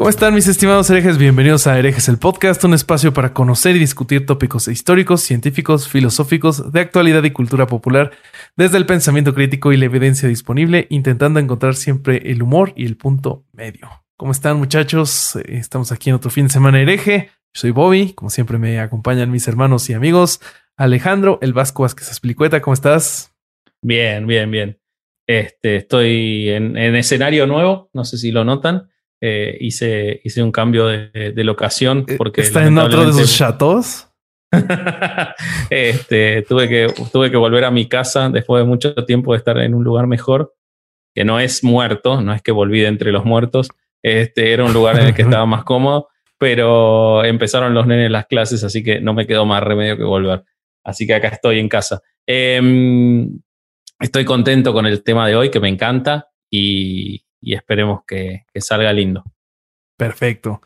¿Cómo están mis estimados herejes? Bienvenidos a Herejes el Podcast, un espacio para conocer y discutir tópicos históricos, científicos, filosóficos, de actualidad y cultura popular, desde el pensamiento crítico y la evidencia disponible, intentando encontrar siempre el humor y el punto medio. ¿Cómo están muchachos? Eh, Estamos aquí en otro fin de semana hereje. Soy Bobby, como siempre me acompañan mis hermanos y amigos. Alejandro, el Vasco Vázquez Explicueta, ¿cómo estás? Bien, bien, bien. Este, estoy en escenario nuevo, no sé si lo notan. Eh, hice, hice un cambio de, de locación porque ¿Está en otro de sus chatos? este, tuve, que, tuve que volver a mi casa después de mucho tiempo de estar en un lugar mejor, que no es muerto, no es que volví de entre los muertos, este, era un lugar en el que estaba más cómodo, pero empezaron los nenes las clases, así que no me quedó más remedio que volver. Así que acá estoy en casa. Eh, estoy contento con el tema de hoy, que me encanta, y, y esperemos que, que, salga lindo. Perfecto.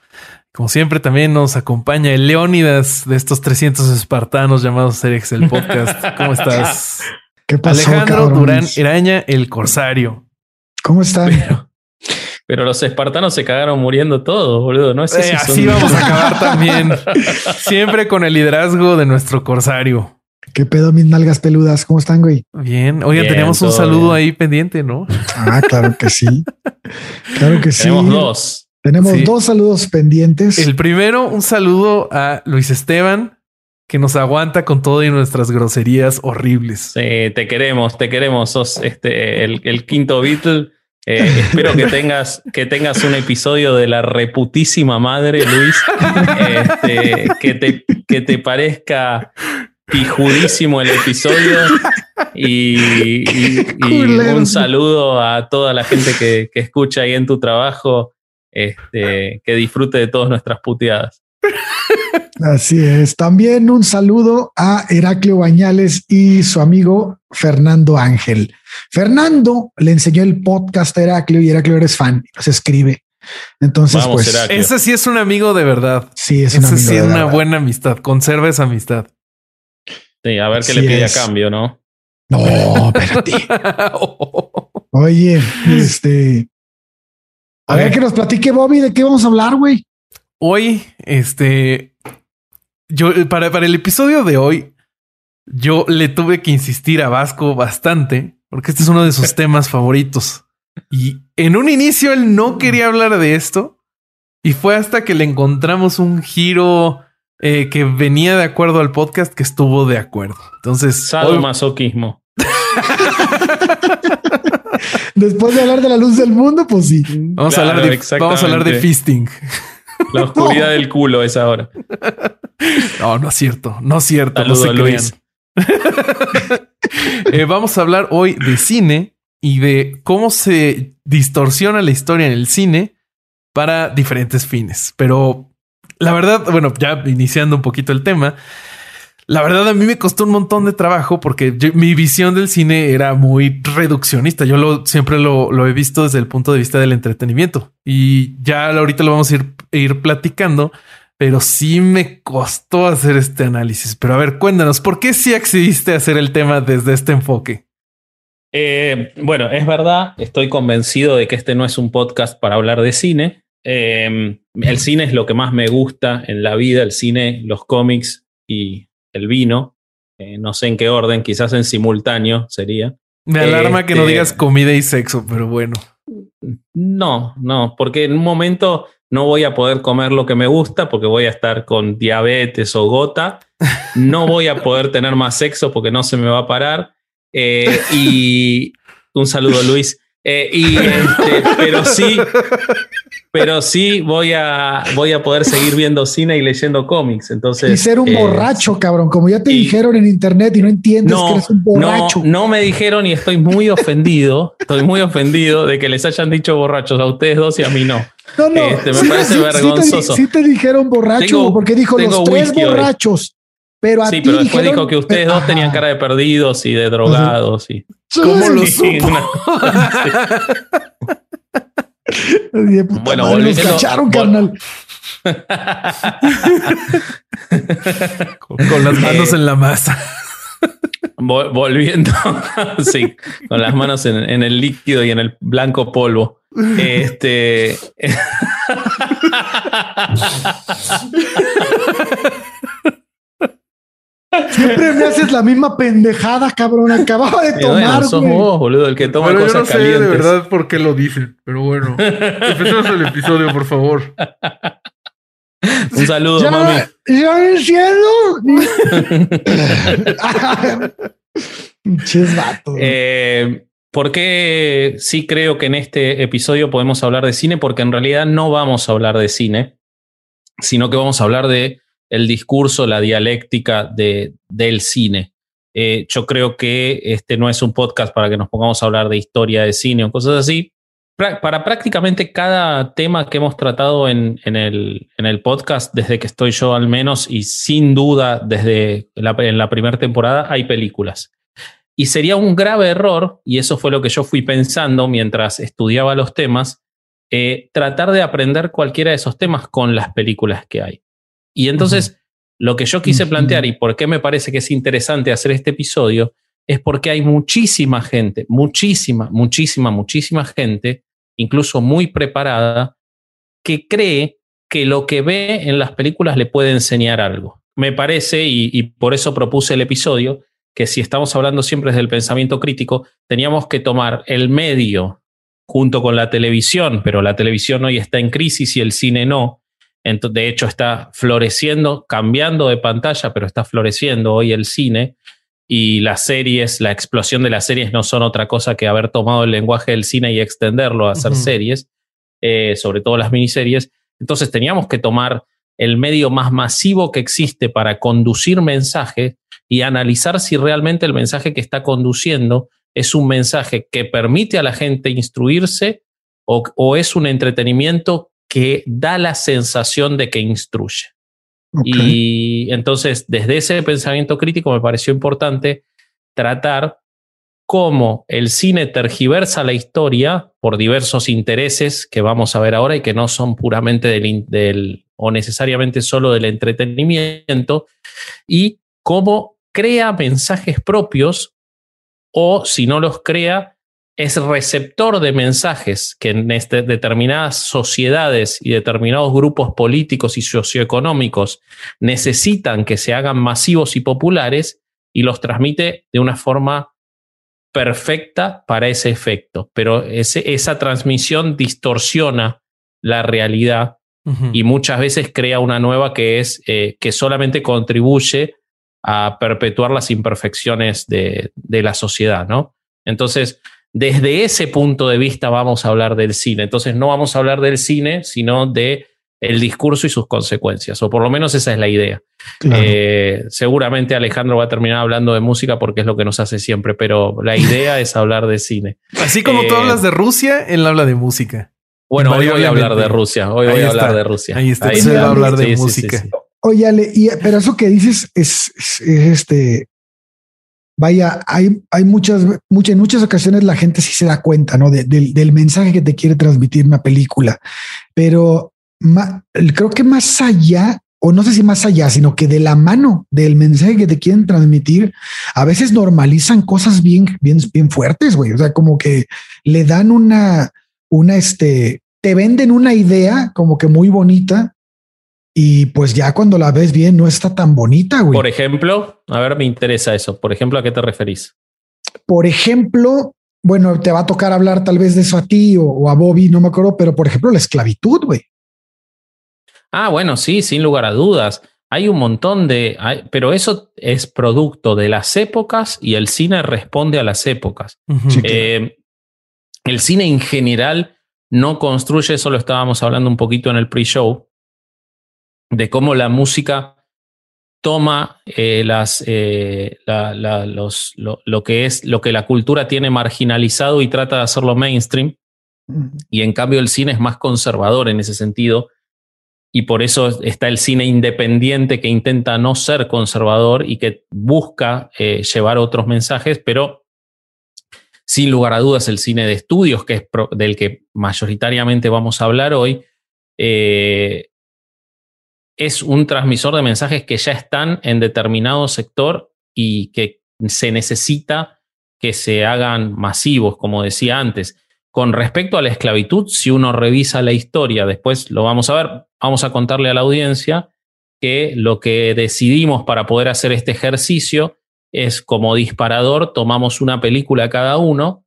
Como siempre, también nos acompaña el Leónidas de estos 300 espartanos llamados Cerex el podcast. ¿Cómo estás? ¿Qué pasó, Alejandro cabrones? Durán Iraña, el corsario. ¿Cómo están? Pero, pero, los espartanos se cagaron muriendo todos, boludo. No es eh, así vamos a acabar también. siempre con el liderazgo de nuestro corsario. ¿Qué pedo, mis nalgas peludas? ¿Cómo están, güey? Bien. Oigan, bien, teníamos un saludo bien. ahí pendiente, ¿no? Ah, claro que sí. Claro que sí. Tenemos dos. Tenemos sí. dos saludos pendientes. El primero, un saludo a Luis Esteban, que nos aguanta con todo y nuestras groserías horribles. Sí, te queremos, te queremos. Sos este, el, el quinto Beatle. Eh, espero que tengas, que tengas un episodio de la reputísima madre, Luis. Este, que, te, que te parezca pijudísimo el episodio y, y, y, un saludo a toda la gente que, que, escucha ahí en tu trabajo, este, que disfrute de todas nuestras puteadas. Así es. También un saludo a Heraclio Bañales y su amigo Fernando Ángel. Fernando le enseñó el podcast a Heraclio y Heraclio eres fan, se escribe. Entonces, Vamos, pues, Heraclio. ese sí es un amigo de verdad. Sí, es un ese amigo sí de es una buena amistad. Conserva esa amistad. Sí, a ver qué Así le pide es. a cambio, ¿no? No, espérate. Oye, este. A ver que nos platique Bobby de qué vamos a hablar, güey. Hoy, este. Yo, para, para el episodio de hoy, yo le tuve que insistir a Vasco bastante, porque este es uno de sus temas favoritos. Y en un inicio él no quería hablar de esto. Y fue hasta que le encontramos un giro eh, que venía de acuerdo al podcast que estuvo de acuerdo. Entonces, sadomasoquismo. Después de hablar de la luz del mundo, pues sí. Vamos, claro, a, hablar de, vamos a hablar de fisting. La oscuridad no. del culo es ahora. No, no es cierto. No es cierto. Saludo, no se Luis. eh, vamos a hablar hoy de cine y de cómo se distorsiona la historia en el cine para diferentes fines. Pero la verdad, bueno, ya iniciando un poquito el tema, la verdad a mí me costó un montón de trabajo porque mi visión del cine era muy reduccionista. Yo lo, siempre lo, lo, he visto desde el punto de vista del entretenimiento y ya ahorita lo vamos a ir, ir platicando, pero sí me costó hacer este análisis. Pero a ver, cuéntanos, ¿por qué sí accediste a hacer el tema desde este enfoque? Eh, bueno, es verdad, estoy convencido de que este no es un podcast para hablar de cine. Eh, el cine es lo que más me gusta en la vida, el cine, los cómics y el vino. Eh, no sé en qué orden, quizás en simultáneo sería. Me alarma este, que no digas comida y sexo, pero bueno. No, no, porque en un momento no voy a poder comer lo que me gusta porque voy a estar con diabetes o gota. No voy a poder tener más sexo porque no se me va a parar. Eh, y un saludo, Luis. Eh, y este, pero sí, pero sí voy a, voy a poder seguir viendo cine y leyendo cómics. Entonces, y ser un eh, borracho, cabrón, como ya te dijeron en internet y no entiendes que eres un borracho. No, no me dijeron y estoy muy ofendido, estoy muy ofendido de que les hayan dicho borrachos a ustedes dos y a mí no. No, no, este, me parece vergonzoso. Sí te, dijeron borracho porque dijo los tres borrachos. Pero a sí, pero después dijo que ustedes dos tenían cara de perdidos y de drogados. Y... ¿Cómo lo supo? bueno, volviendo, nos cacharon, carnal. con, con, las manos eh, en la masa. volviendo, sí, con las manos en, en, el líquido y en el blanco polvo. Este. Siempre me haces la misma pendejada, cabrón. Acababa de tomar. No, sos vos, boludo, el que toma pero cosas yo no sé calientes. de verdad por qué lo dicen, pero bueno. Empecemos el episodio, por favor. Un saludo, ya, mami. Ya entiendo. Ches vato. Eh, ¿Por qué sí creo que en este episodio podemos hablar de cine? Porque en realidad no vamos a hablar de cine, sino que vamos a hablar de el discurso, la dialéctica de, del cine. Eh, yo creo que este no es un podcast para que nos pongamos a hablar de historia de cine o cosas así. para prácticamente cada tema que hemos tratado en, en, el, en, el, podcast, desde que estoy yo al menos, y sin duda desde la, en la primera temporada, hay películas. Y sería un grave error, y eso fue lo que yo fui pensando mientras estudiaba los temas, eh, tratar de aprender cualquiera de esos temas con las películas que hay. Y entonces, lo que yo quise plantear y por qué me parece que es interesante hacer este episodio es porque hay muchísima gente, muchísima, muchísima, muchísima gente, incluso muy preparada, que cree que lo que ve en las películas le puede enseñar algo. Me parece, y, y por eso propuse el episodio, que si estamos hablando siempre desde el pensamiento crítico, teníamos que tomar el medio junto con la televisión, pero la televisión hoy está en crisis y el cine no, de hecho, está floreciendo, cambiando de pantalla, pero está floreciendo hoy el cine. Y las series, la explosión de las series no son otra cosa que haber tomado el lenguaje del cine y extenderlo a hacer series, eh, sobre todo las miniseries. Entonces teníamos que tomar el medio más masivo que existe para conducir mensaje y analizar si realmente el mensaje que está conduciendo es un mensaje que permite a la gente instruirse o, o es un entretenimiento que da la sensación de que instruye. Y entonces, desde ese pensamiento crítico me pareció importante tratar cómo el cine tergiversa la historia por diversos intereses que vamos a ver ahora y que no son puramente del, del o necesariamente solo del entretenimiento, y cómo crea mensajes propios o si no los crea, es receptor de mensajes que en este, determinadas sociedades y determinados grupos políticos y socioeconómicos necesitan que se hagan masivos y populares y los transmite de una forma perfecta para ese efecto. Pero ese, esa transmisión distorsiona la realidad y muchas veces crea una nueva que es eh, que solamente contribuye a perpetuar las imperfecciones de, de la sociedad, ¿no? Entonces, desde ese punto de vista vamos a hablar del cine. Entonces no vamos a hablar del cine, sino de el discurso y sus consecuencias, o por lo menos esa es la idea. Eh, seguramente Alejandro va a terminar hablando de música porque es lo que nos hace siempre, pero la idea es hablar de cine. Así como tú eh, hablas de Rusia, él habla de música. Bueno, hoy voy a hablar de Rusia. Hoy voy a hablar de Rusia. Ahí está. Ahí va a hablar de música. Oye, Ale, pero eso que dices es, este vaya, hay, hay muchas, muchas, en muchas ocasiones la gente sí se da cuenta, ¿no? del mensaje que te quiere transmitir una película, pero creo que más allá, o no sé si más allá, sino que de la mano del mensaje que te quieren transmitir, a veces normalizan cosas bien, bien, bien fuertes, güey. O sea, como que le dan una, una, este, te venden una idea como que muy bonita y pues ya cuando la ves bien no está tan bonita, güey. Por ejemplo, a ver, me interesa eso. Por ejemplo, ¿a qué te referís? Por ejemplo, bueno, te va a tocar hablar tal vez de eso a ti o, a Bobby, no me acuerdo, pero por ejemplo, la esclavitud, güey. Ah, bueno, sí, sin lugar a dudas. Hay un montón de, pero eso es producto de las épocas y el cine responde a las épocas. Eh, el cine en general no construye, eso lo estábamos hablando un poquito en el pre-show, de cómo la música toma eh, las, eh, los, lo, que es lo que la cultura tiene marginalizado y trata de hacerlo mainstream. Y en cambio el cine es más conservador en ese sentido. Y por eso está el cine independiente que intenta no ser conservador y que busca eh, llevar otros mensajes, pero sin lugar a dudas el cine de estudios, que es del que mayoritariamente vamos a hablar hoy, es un transmisor de mensajes que ya están en determinado sector y que se necesita que se hagan masivos, como decía antes. Con respecto a la esclavitud, si uno revisa la historia, después lo vamos a ver, vamos a contarle a la audiencia que lo que decidimos para poder hacer este ejercicio es como disparador, tomamos una película cada uno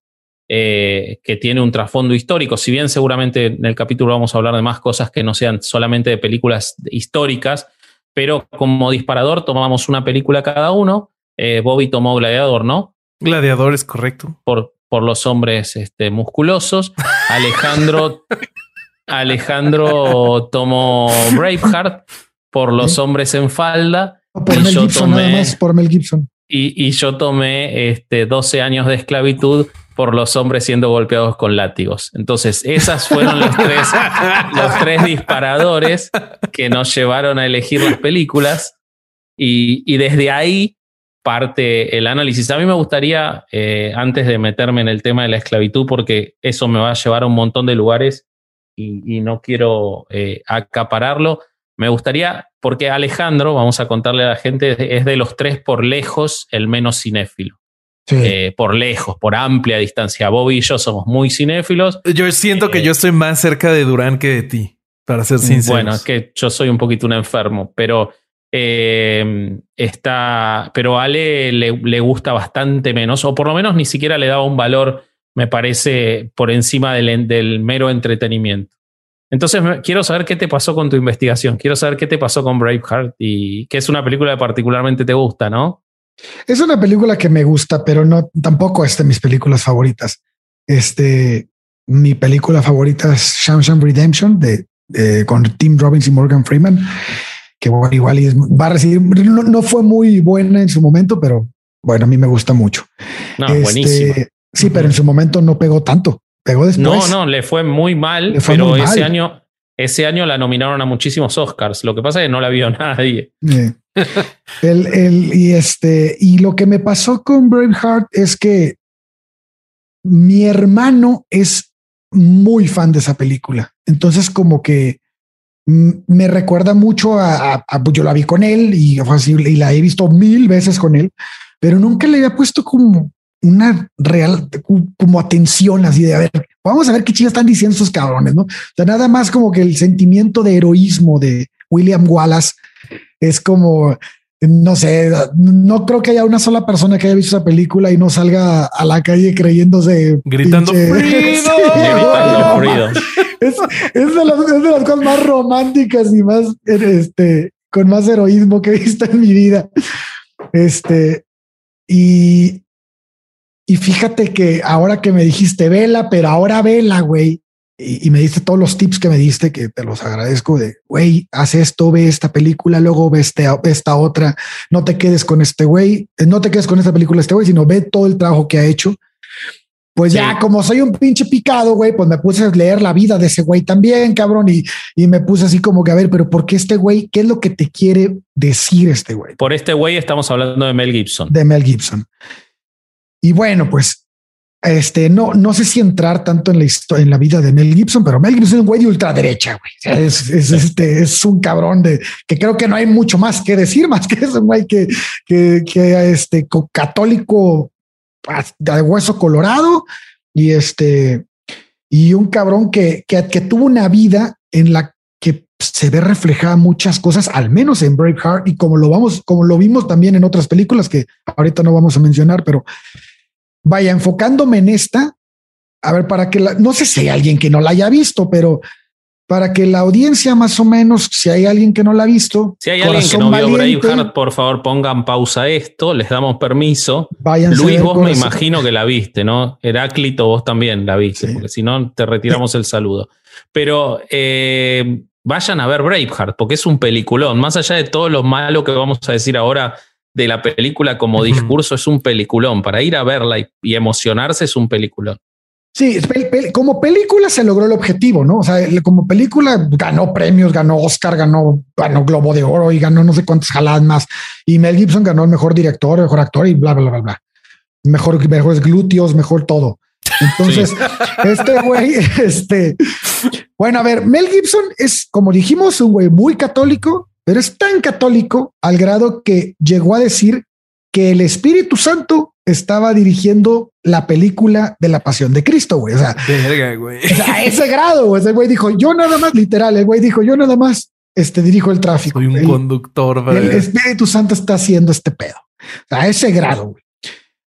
eh, que tiene un trasfondo histórico. Si bien seguramente en el capítulo vamos a hablar de más cosas que no sean solamente de películas históricas, pero como disparador tomamos una película cada uno. Eh, Bobby tomó Gladiador, ¿no? Gladiador es correcto. Por, por los hombres este, musculosos. Alejandro, Alejandro tomó Braveheart por los hombres en falda. Por Mel Gibson, nada más por Mel Gibson. Y, yo tomé este, 12 años de esclavitud por los hombres siendo golpeados con látigos. Entonces, esas fueron los tres, los tres disparadores que nos llevaron a elegir las películas y, desde ahí parte el análisis. A mí me gustaría, eh, antes de meterme en el tema de la esclavitud, porque eso me va a llevar a un montón de lugares y, no quiero eh, acapararlo, me gustaría, porque Alejandro, vamos a contarle a la gente, es de los tres por lejos el menos cinéfilo. Eh, por lejos, por amplia distancia. Bobby y yo somos muy cinéfilos. Yo siento que eh, yo estoy más cerca de Durán que de ti, para ser sincero. Bueno, es que yo soy un poquito un enfermo, pero eh, está, pero a Ale le, gusta bastante menos, o por lo menos ni siquiera le daba un valor, me parece, por encima del, del mero entretenimiento. Entonces, quiero saber qué te pasó con tu investigación. Quiero saber qué te pasó con Braveheart y que es una película que particularmente te gusta, ¿no? Es una película que me gusta, pero no tampoco es de mis películas favoritas. Este, mi película favorita es Shawshank Redemption de, con Tim Robbins y Morgan Freeman, que igual va a recibir. No, fue muy buena en su momento, pero bueno, a mí me gusta mucho. No, este, Sí, pero en su momento no pegó tanto. Pegó después. No, no, le fue muy mal, pero ese año, ese año la nominaron a muchísimos Oscars. Lo que pasa es que no la vio nadie. el, el, y este, y lo que me pasó con Braveheart es que mi hermano es muy fan de esa película. Entonces, como que me recuerda mucho a, yo la vi con él y, y la he visto mil veces con él, pero nunca le había puesto como una real como atención así de a ver, vamos a ver qué chicas están diciendo esos cabrones, ¿no? O sea, nada más como que el sentimiento de heroísmo de William Wallace es como, no sé, no creo que haya una sola persona que haya visto esa película y no salga a la calle creyéndose gritando Es, es, de las, es de las cosas más románticas y más este con más heroísmo que he visto en mi vida. Este, y y fíjate que ahora que me dijiste vela, pero ahora vela, güey, y, me diste todos los tips que me diste, que te los agradezco de, güey, haz esto, ve esta película, luego ve, este, esta otra, no te quedes con este güey, no te quedes con esta película este güey, sino ve todo el trabajo que ha hecho. Pues ya, como soy un pinche picado, güey, pues me puse a leer la vida de ese güey también, cabrón, y, y me puse así como que, a ver, pero ¿por qué este güey? ¿Qué es lo que te quiere decir este güey? Por este güey estamos hablando de Mel Gibson. De Mel Gibson. Y bueno, pues este no, no sé si entrar tanto en la historia, en la vida de Mel Gibson, pero Mel Gibson es un güey de ultraderecha, güey. Es, este, es un cabrón de que creo que no hay mucho más que decir, más que es un güey que, que, que este católico de hueso colorado y este y un cabrón que, que, que tuvo una vida en la que se ve reflejada muchas cosas, al menos en Braveheart y como lo vamos, como lo vimos también en otras películas que ahorita no vamos a mencionar, pero vaya enfocándome en esta, a ver, para que la, no sé si hay alguien que no la haya visto, pero para que la audiencia más o menos, si hay alguien que no la ha visto, si hay alguien que no vio Braveheart, por favor pongan pausa esto, les damos permiso. Luis, vos me imagino que la viste, ¿no? Heráclito, vos también la viste, porque si no te retiramos el saludo. Pero eh, vayan a ver Braveheart, porque es un peliculón. Más allá de todo lo malo que vamos a decir ahora de la película como discurso, es un peliculón. Para ir a verla y emocionarse es un peliculón. Sí, como película se logró el objetivo, ¿no? O sea, como película ganó premios, ganó Oscar, ganó, ganó Globo de Oro y ganó no sé cuántas jaladas más. Y Mel Gibson ganó el mejor director, mejor actor y bla, bla, bla, bla. Mejor, mejores glúteos, mejor todo. Entonces, este güey, este, bueno, a ver, Mel Gibson es, como dijimos, un güey muy católico, pero es tan católico al grado que llegó a decir que el Espíritu Santo estaba dirigiendo la película de la pasión de Cristo, güey. O sea, a ese grado, güey. Ese güey dijo, yo nada más, literal, el güey dijo, yo nada más este, dirijo el tráfico. Soy un conductor. El Espíritu Santo está haciendo este pedo. A ese grado, güey.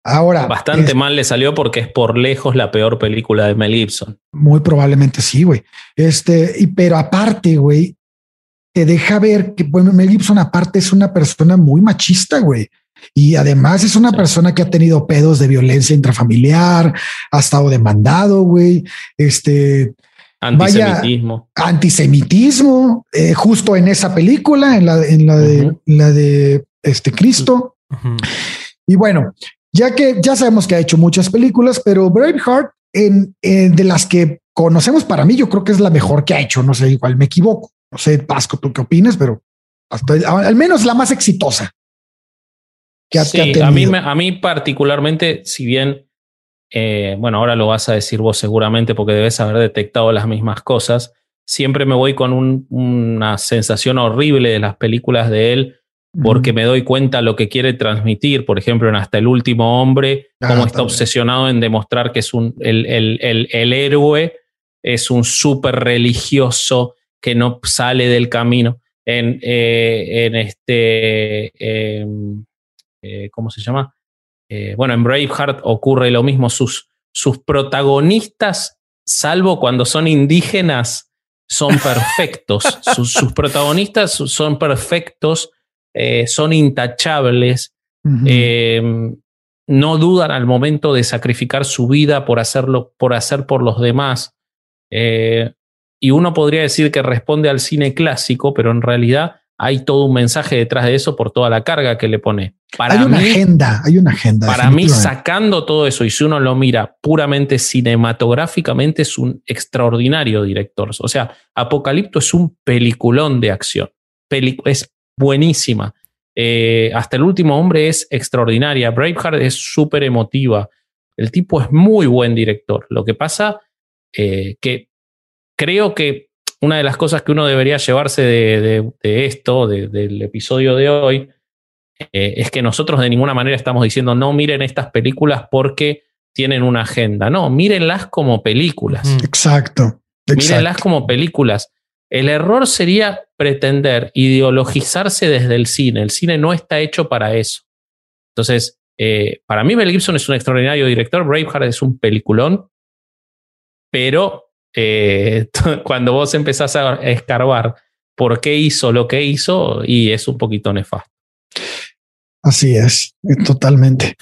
Ahora. Bastante mal le salió porque es por lejos la peor película de Mel Gibson. Muy probablemente sí, güey. Este, y pero aparte, güey, te deja ver que, bueno, Mel Gibson aparte es una persona muy machista, güey. Y además es una persona que ha tenido pedos de violencia intrafamiliar, ha estado demandado, güey. Este. Antisemitismo. antisemitismo, eh, justo en esa película, en la, en la de, la de este Cristo. Y bueno, ya que ya sabemos que ha hecho muchas películas, pero Braveheart, en, de las que conocemos para mí, yo creo que es la mejor que ha hecho. No sé, igual me equivoco. No sé, Pasco, tú qué opinas, pero hasta, al menos la más exitosa sí, a, mí, a mí particularmente, si bien, eh, bueno, ahora lo vas a decir vos seguramente porque debes haber detectado las mismas cosas, siempre me voy con una sensación horrible de las películas de él porque me doy cuenta lo que quiere transmitir, por ejemplo, en Hasta el último hombre, ah, cómo está obsesionado en demostrar que es un, el, el, el, héroe es un súper religioso que no sale del camino. En, eh, en este, em, eh, ¿cómo se llama? Eh, bueno, en Braveheart ocurre lo mismo. Sus, sus protagonistas, salvo cuando son indígenas, son perfectos. sus, protagonistas son perfectos, son intachables, no dudan al momento de sacrificar su vida por hacerlo, por hacer por los demás. Y uno podría decir que responde al cine clásico, pero en realidad hay todo un mensaje detrás de eso por toda la carga que le pone. Para hay una agenda, hay una agenda. Para mí, sacando todo eso, y si uno lo mira puramente cinematográficamente, es un extraordinario director. O sea, Apocalipto es un peliculón de acción. es buenísima. Eh, hasta el último hombre es extraordinaria. Braveheart es súper emotiva. El tipo es muy buen director. Lo que pasa eh, que creo que una de las cosas que uno debería llevarse de, esto, del episodio de hoy, eh, es que nosotros de ninguna manera estamos diciendo no miren estas películas porque tienen una agenda. No, mírenlas como películas. Exacto. Mírenlas como películas. El error sería pretender ideologizarse desde el cine. El cine no está hecho para eso. Entonces, eh, para mí Mel Gibson es un extraordinario director, Braveheart es un peliculón, pero eh, cuando vos empezás a escarbar por qué hizo lo que hizo y es un poquito nefasto. Así es, totalmente.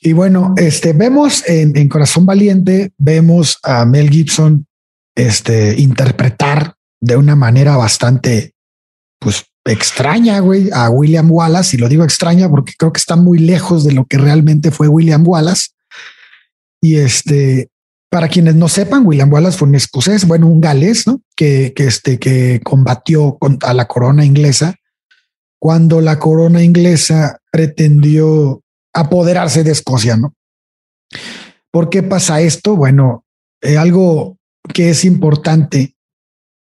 Y bueno, este vemos en, Corazón Valiente, vemos a Mel Gibson este, interpretar de una manera bastante, pues extraña, güey, a William Wallace. Y lo digo extraña porque creo que está muy lejos de lo que realmente fue William Wallace. Y este, para quienes no sepan, William Wallace fue un escocés, bueno, un galés, ¿no? Que, que, este, que combatió a la corona inglesa cuando la corona inglesa pretendió apoderarse de Escocia, ¿no? ¿Por qué pasa esto? Bueno, eh, algo que es importante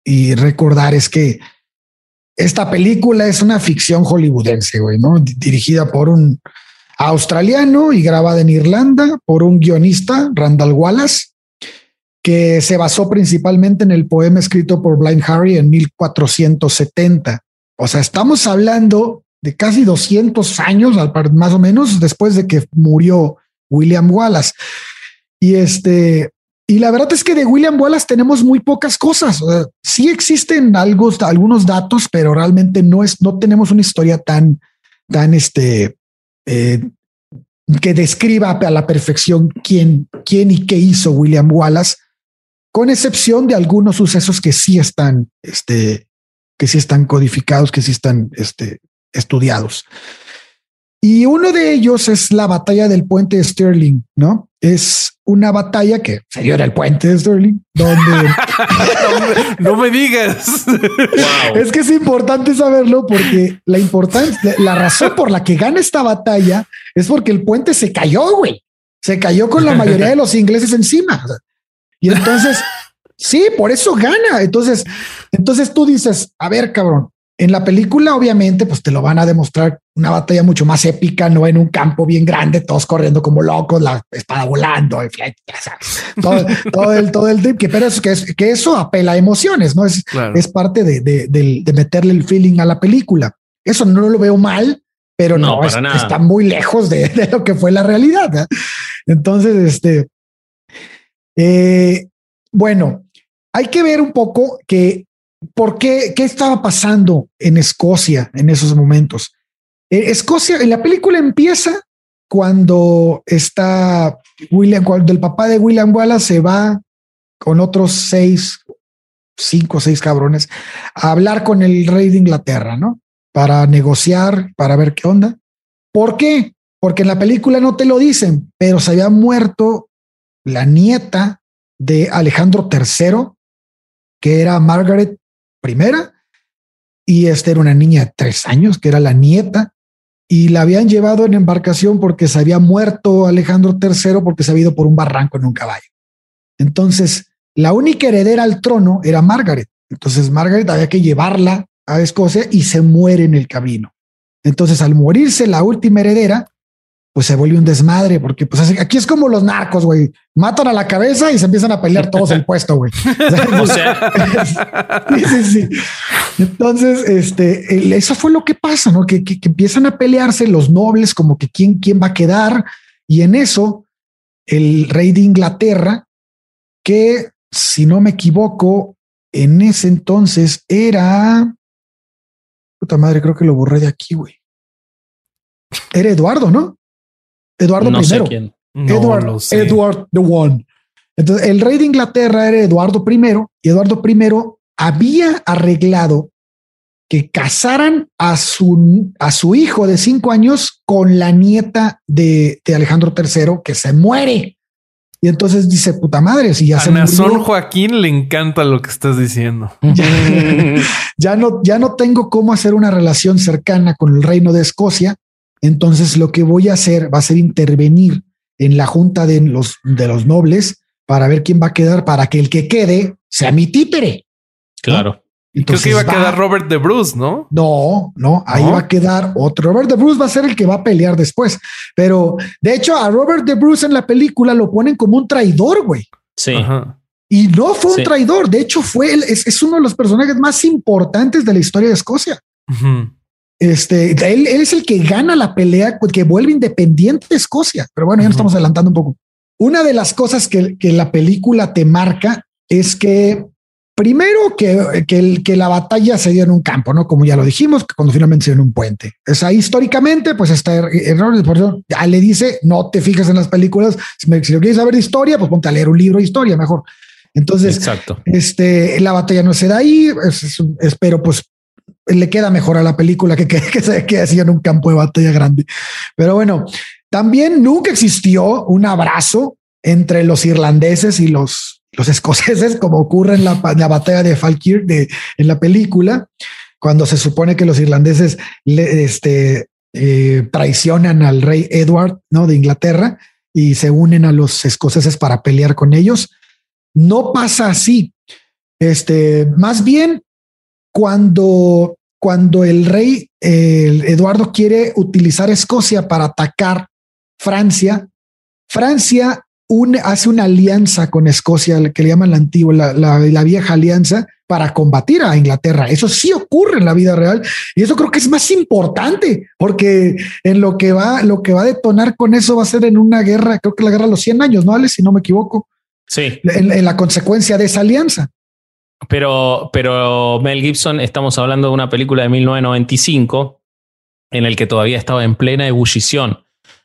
y recordar es que esta película es una ficción hollywoodense, güey, ¿no? Dirigida por un australiano y grabada en Irlanda por un guionista, Randall Wallace, que se basó principalmente en el poema escrito por Blind Harry en 1470. O sea, estamos hablando de casi 200 años, más o menos, después de que murió William Wallace. Y este, y la verdad es que de William Wallace tenemos muy pocas cosas. sí existen algo, algunos datos, pero realmente no es, no tenemos una historia tan, tan este, eh, que describa a la perfección quién, quién y qué hizo William Wallace, con excepción de algunos sucesos que sí están, este, que sí están codificados, que sí están este, estudiados. Y uno de ellos es la batalla del puente de Sterling, ¿no? Es una batalla que se dio en el puente de Sterling, donde... no, me, digas. Es que es importante saberlo porque la importancia, la razón por la que gana esta batalla es porque el puente se cayó, güey. Se cayó con la mayoría de los ingleses encima. Y entonces, sí, por eso gana. Entonces, entonces tú dices, a ver, cabrón, en la película, obviamente, pues te lo van a demostrar una batalla mucho más épica, no en un campo bien grande, todos corriendo como locos, la espada volando, todo, todo, el todo el trip, que pero es que, que eso apela a emociones, no es, es parte de, de, de, meterle el feeling a la película. Eso no lo veo mal, pero no, está muy lejos de, lo que fue la realidad. Entonces, este, eh, bueno, hay que ver un poco que ¿Por qué? ¿Qué estaba pasando en Escocia en esos momentos? Eh, Escocia, en la película empieza cuando está William, cuando el papá de William Wallace se va con otros seis, cinco o seis cabrones a hablar con el rey de Inglaterra, ¿no? Para negociar, para ver qué onda. ¿Por qué? Porque en la película no te lo dicen, pero se había muerto la nieta de Alejandro III, que era Margaret primera y esta era una niña de tres años que era la nieta y la habían llevado en embarcación porque se había muerto Alejandro III porque se había ido por un barranco en un caballo. Entonces, la única heredera al trono era Margaret. Entonces, Margaret había que llevarla a Escocia y se muere en el camino. Entonces, al morirse la última heredera, pues se vuelve un desmadre, porque pues aquí es como los narcos, güey. Matan a la cabeza y se empiezan a pelear todos el puesto, güey. O sea, sí, sí, sí. Entonces, este, eso fue lo que pasa, ¿no? Que, que, empiezan a pelearse los nobles, como que quién, quién va a quedar. Y en eso, el rey de Inglaterra, que si no me equivoco, en ese entonces era... Puta madre, creo que lo borré de aquí, güey. Era Eduardo, ¿no? Eduardo no I. Sé quién. Edward, Edward the One. Entonces, el rey de Inglaterra era Eduardo I y Eduardo I había arreglado que casaran a su, a su hijo de cinco años con la nieta de, de Alejandro III que se muere. Y entonces dice, puta madre, si ya a se murió. Joaquín le encanta lo que estás diciendo. ya, no, ya no tengo cómo hacer una relación cercana con el reino de Escocia entonces lo que voy a hacer va a ser intervenir en la junta de los, de los nobles para ver quién va a quedar, para que el que quede sea mi títere. Claro. Entonces Creo que iba a quedar Robert de Bruce, ¿no? No, no, ahí va a quedar otro. Robert de Bruce va a ser el que va a pelear después. Pero de hecho, a Robert de Bruce en la película lo ponen como un traidor, güey. Sí. Y no fue un traidor. De hecho, fue es, uno de los personajes más importantes de la historia de Escocia. Este, él, es el que gana la pelea, que vuelve independiente Escocia. Pero bueno, ya nos estamos adelantando un poco. Una de las cosas que, la película te marca es que primero que, que, la batalla se dio en un campo, ¿no? Como ya lo dijimos, cuando finalmente se dio en un puente. Es ahí históricamente, pues está error, por eso ya le dice, no te fijes en las películas, si, me, lo quieres saber de historia, pues ponte a leer un libro de historia mejor. Entonces, Exacto. este, la batalla no se da ahí, espero pues le queda mejor a la película que, que, se que en un campo de batalla grande. Pero bueno, también nunca existió un abrazo entre los irlandeses y los, los escoceses, como ocurre en la, la batalla de Falkirk de, en la película, cuando se supone que los irlandeses este, eh, traicionan al rey Edward ¿no? de Inglaterra y se unen a los escoceses para pelear con ellos. No pasa así. Este, más bien cuando, cuando el rey Eduardo quiere utilizar Escocia para atacar Francia, Francia hace una alianza con Escocia, que le llaman la antigua, la, vieja alianza, para combatir a Inglaterra. Eso sí ocurre en la vida real y eso creo que es más importante porque en lo que va, lo que va a detonar con eso va a ser en una guerra, creo que la guerra de los 100 años, ¿no, Alex? Si no me equivoco. Sí. En, en la consecuencia de esa alianza. Pero, pero Mel Gibson, estamos hablando de una película de 1995 en el que todavía estaba en plena ebullición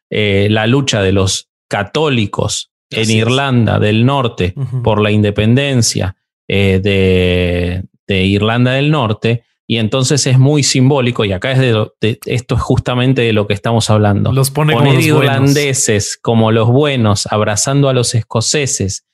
eh, la lucha de los católicos en Así es. Irlanda del Norte por la independencia eh, de, de Irlanda del Norte. Y entonces es muy simbólico, y acá es de, lo- de- esto es justamente de lo que estamos hablando. Los pone como los buenos. irlandeses como los buenos, abrazando a los escoceses,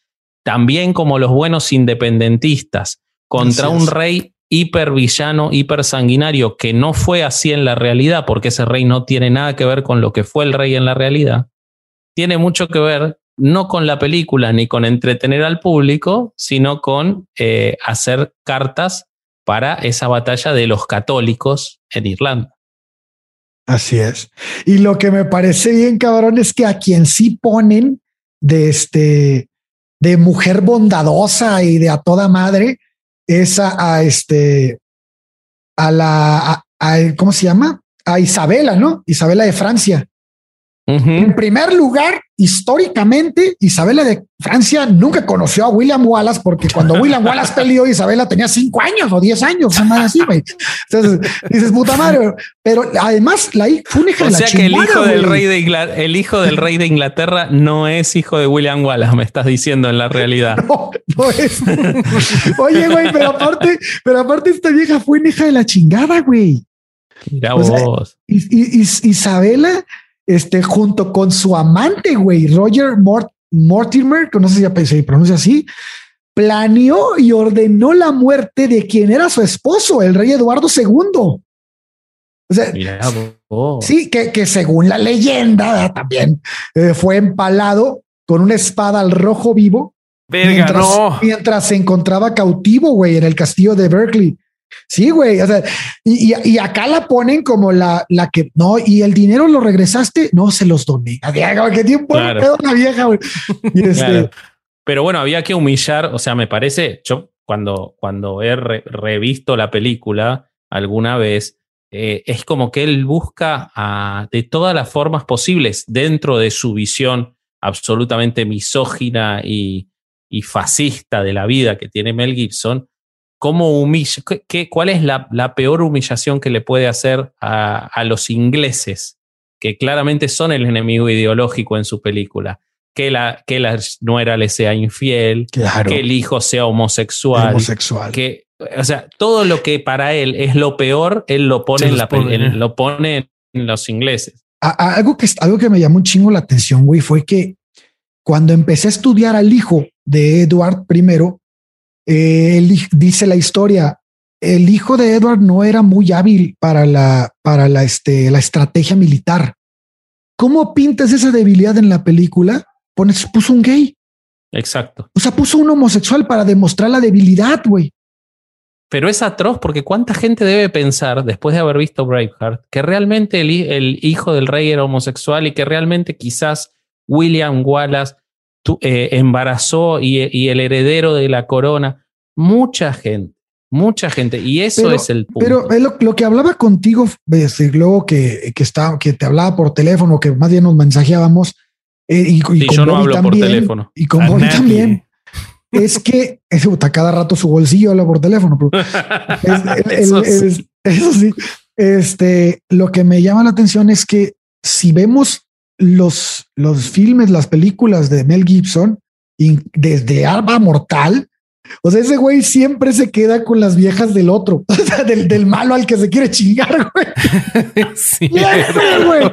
también como los buenos independentistas, contra un rey hipervillano, hipersanguinario, que no fue así en la realidad, porque ese rey no tiene nada que ver con lo que fue el rey en la realidad, tiene mucho que ver no con la película ni con entretener al público, sino con eh, hacer cartas para esa batalla de los católicos en Irlanda. Así es. Y lo que me parece bien cabrón es que a quien sí ponen de este de mujer bondadosa y de a toda madre es a, a este a la a- a- ¿cómo se llama? A Isabela, ¿no? Isabela de Francia. En primer lugar, históricamente, Isabela de Francia nunca conoció a William Wallace porque cuando William Wallace peleó, Isabela tenía cinco años o diez años, madre así, güey. Entonces dices, puta madre, pero además la fue una hija O de la sea que el hijo, del rey de Ingla- el hijo del rey de Inglaterra no es hijo de William Wallace, me estás diciendo en la realidad. No, no es. Oye, güey, pero aparte, pero aparte esta vieja fue una hija de la chingada, güey. Mira O sea, vos. Isabela, este, junto con su amante, güey, Roger Mort- Mortimer, que no sé si se pronuncia así, planeó y ordenó la muerte de quien era su esposo, el rey Eduardo II. O sea, Mira sí, que, que según la leyenda ¿verdad? también eh, fue empalado con una espada al rojo vivo Verga, mientras, no. mientras se encontraba cautivo, güey, en el castillo de Berkeley. Sí, güey. O sea, y, y- acá la ponen como la, la que no, y el dinero lo regresaste, no se los doné. Un buen Claro. pedo la vieja, güey. Y este, Claro. Pero bueno, había que humillar, o sea, me parece, yo cuando, cuando he re- revisto la película alguna vez, eh, es como que él busca ah, de todas las formas posibles dentro de su visión absolutamente misógina y, y fascista de la vida que tiene Mel Gibson, cómo humilla, qué- qué- cuál es la, la peor humillación que le puede hacer a, a los ingleses, que claramente son el enemigo ideológico en su película. Que la, que la nuera le sea infiel, claro, que el hijo sea homosexual, homosexual. que, o sea, todo lo que para él es lo peor, él lo pone, en los la, pone. en- lo pone en los ingleses. A- a- algo que algo que me llamó un chingo la atención, güey, fue que cuando empecé a estudiar al hijo de Edward I, eh, él dice la historia, el hijo de Edward no era muy hábil para la para la este la estrategia militar. ¿Cómo pintas esa debilidad en la película? Pones puso un gay, Exacto. o sea, puso un homosexual para demostrar la debilidad, güey. Pero es atroz porque cuánta gente debe pensar, después de haber visto Braveheart, que realmente el, el hijo del rey era homosexual y que realmente quizás William Wallace tu- eh, embarazó y, y el heredero de la corona. Mucha gente, mucha gente. Y eso Pero- es el punto. Pero es lo, lo que hablaba contigo, este, luego que, que, está, que te hablaba por teléfono, que más bien nos mensajeábamos. eh, y, y Sí, con yo no Bobby hablo por teléfono. Y con Bobby también. Es que ese cada rato su bolsillo habla por teléfono. pero es- el- el- Eso sí. es- eso sí. Este, lo que me llama la atención es que si vemos los, los filmes, las películas de Mel Gibson, desde Arma Mortal, o sea, ese güey siempre se queda con las viejas del otro, o sea, del, del malo al que se quiere chingar, güey. Siempre, güey.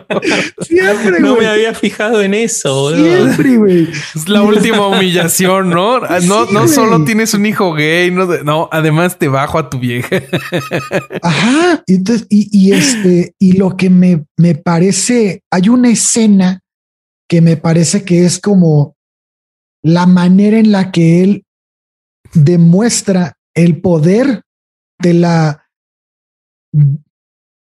Siempre, no güey. me había fijado en eso. Siempre, güey. Es la última humillación, ¿no? Ah, No, Sí, no güey. solo tienes un hijo gay, no, no, además te bajo a tu vieja. Ajá. Y Entonces, y, y este, y lo que me, me parece, hay una escena que me parece que es como la manera en la que él demuestra el poder de la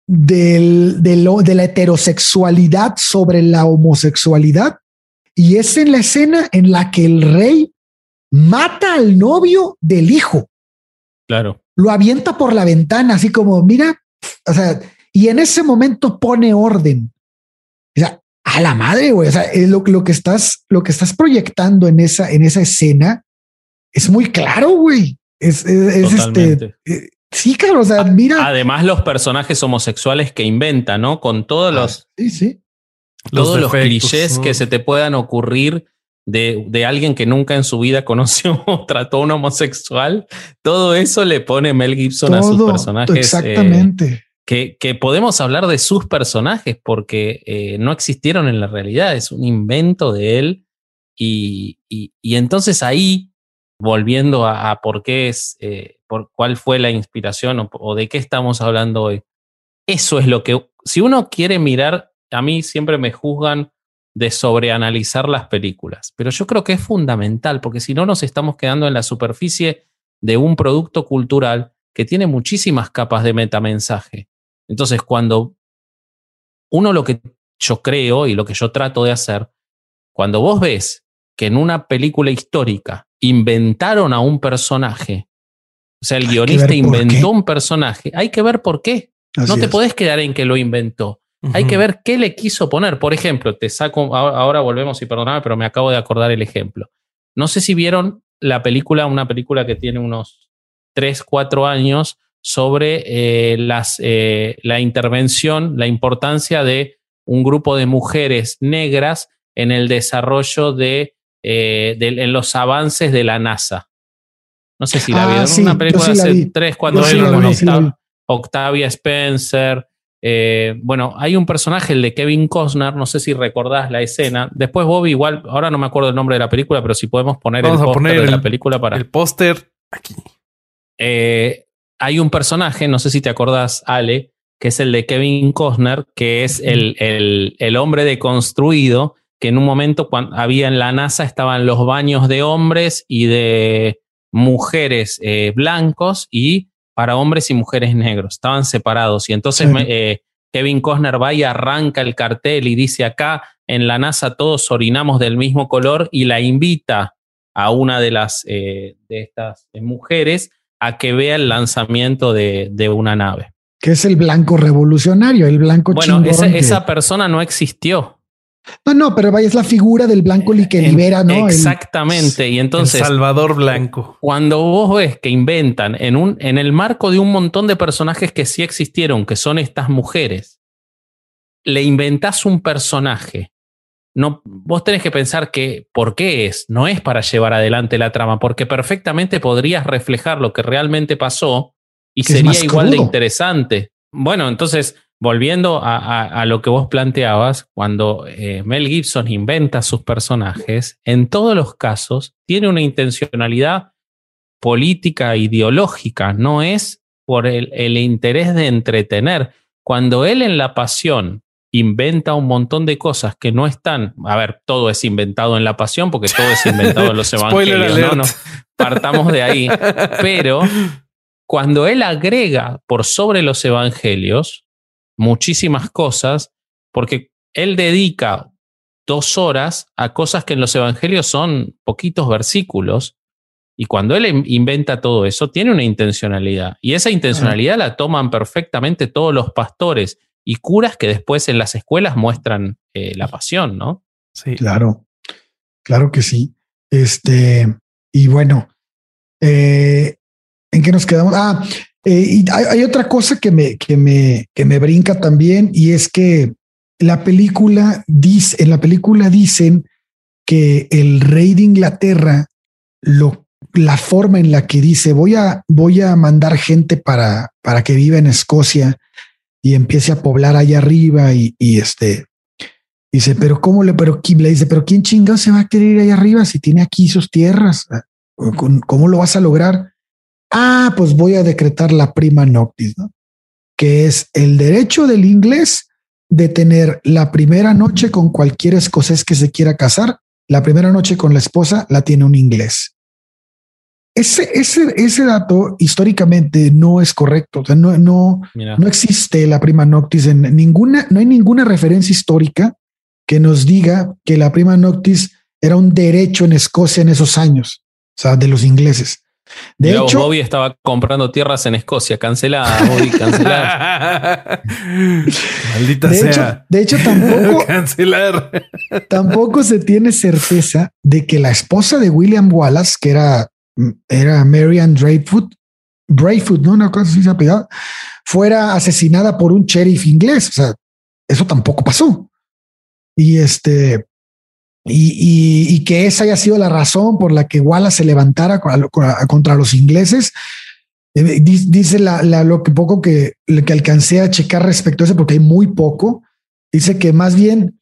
del, de, lo, de la heterosexualidad sobre la homosexualidad. Y es en la escena en la que el rey mata al novio del hijo Claro. lo avienta por la ventana, así como, mira, o sea, y en ese momento pone orden. O sea, a la madre, güey. O sea, es lo, lo que estás, lo que estás proyectando en esa, en esa escena es muy claro, güey. Es, es, este. Eh, sí, claro. O sea, mira. Además, los personajes homosexuales que inventa, ¿no? Con todos ah, los. Sí, sí. Todos los, clichés que se te puedan ocurrir de, de, alguien que nunca en su vida conoció o trató a un homosexual. Todo eso le pone Mel Gibson a sus personajes. Eh, exactamente que, podemos hablar de sus personajes porque eh, no existieron en la realidad, es un invento de él. Y, entonces ahí, volviendo a, por qué es, eh, por cuál fue la inspiración o, de qué estamos hablando hoy, eso es lo que, si uno quiere mirar, a mí siempre me juzgan de sobreanalizar las películas, pero yo creo que es fundamental porque si no nos estamos quedando en la superficie de un producto cultural que tiene muchísimas capas de metamensaje. Entonces, cuando uno lo que yo creo y lo que yo trato de hacer, cuando vos ves que en una película histórica inventaron a un personaje, o sea, el guionista inventó un personaje, hay que ver por qué. no te podés quedar en que lo inventó. Hay que ver qué le quiso poner. Por ejemplo, te saco, ahora volvemos y perdoname, pero me acabo de acordar el ejemplo. No sé si vieron la película, una película que tiene unos 3, 4 años, sobre eh, las, eh, la intervención, la importancia de un grupo de mujeres negras en el desarrollo de, eh, en los avances de la NASA. No sé si la ah, vieron. una película hace tres, cuatro años con Octavia Spencer. bueno, hay un personaje, el de Kevin Costner, no sé si recordás la escena. Después Bobby, igual, ahora no me acuerdo el nombre de la película, pero si podemos poner el póster de la película para. El póster aquí hay un personaje, no sé si te acordás, Ale, que es el de Kevin Costner, que es el, el, hombre deconstruido, que en un momento cuando había en la NASA estaban los baños de hombres y de mujeres eh, blancos y para hombres y mujeres negros, estaban separados. Y entonces eh, Kevin Costner va y arranca el cartel y dice acá en la NASA todos orinamos del mismo color y la invita a una de las eh, de estas mujeres a que vea el lanzamiento de, una nave. Que es el blanco revolucionario, el blanco Bueno, esa, persona no existió. No, no, pero vaya, es la figura del blanco que libera, ¿no? Exactamente. y entonces. Salvador Blanco. Cuando vos ves que inventan en, un, en el marco de un montón de personajes que sí existieron, que son estas mujeres, le inventás un personaje no, vos tenés que pensar que por qué es, no es para llevar adelante la trama, porque perfectamente podrías reflejar lo que realmente pasó y sería igual de interesante. Bueno, entonces, volviendo a, lo que vos planteabas, cuando eh, Mel Gibson inventa sus personajes, en todos los casos tiene una intencionalidad política, ideológica, no es por el interés de entretener. Cuando él en la pasión inventa un montón de cosas que no están. A ver, todo es inventado en la pasión porque todo es inventado en los evangelios. ¿no? partamos de ahí. Pero cuando él agrega por sobre los evangelios muchísimas cosas, porque él dedica dos horas a cosas que en los evangelios son poquitos versículos. Y cuando él inventa todo eso, tiene una intencionalidad. Y esa intencionalidad la toman perfectamente todos los pastores y curas que después en las escuelas muestran eh, la pasión, ¿no? Sí. Claro, claro que sí. Este, y bueno, eh, ¿en qué nos quedamos? Ah, eh, y hay, otra cosa que me, que me, que me brinca también, y es que la película dice, en la película dicen que el rey de Inglaterra, lo, la forma en la que dice voy a, voy a mandar gente para, para que viva en Escocia y empiece a poblar allá arriba y, este dice, pero cómo le, pero le dice, pero quién chingado se va a querer ir allá arriba si tiene aquí sus tierras? Ah, ¿Cómo lo vas a lograr? Ah, pues voy a decretar la prima noctis, ¿no? Que es el derecho del inglés de tener la primera noche con cualquier escocés que se quiera casar. La primera noche con la esposa la tiene un inglés. Ese, ese, ese dato históricamente no es correcto. O sea, no, no, no existe la prima noctis en ninguna, no hay ninguna referencia histórica que nos diga que la prima noctis era un derecho en Escocia en esos años, o sea, de los ingleses. De hecho, Bobby estaba comprando tierras en Escocia. Cancelada, Bobby, cancelada. Maldita de sea. hecho, de hecho tampoco, Cancelar. tampoco se tiene certeza de que la esposa de William Wallace, que era, era Marian Dreyfus, Brayfoot, ¿no? Una cosa así se apellidaba, fuera asesinada por un sheriff inglés. O sea, eso tampoco pasó. Y este, y, y, y, que esa haya sido la razón por la que Wallace se levantara contra los ingleses. Eh, dice la, la, lo que poco que, que alcancé a checar respecto a eso, porque hay muy poco. Dice que más bien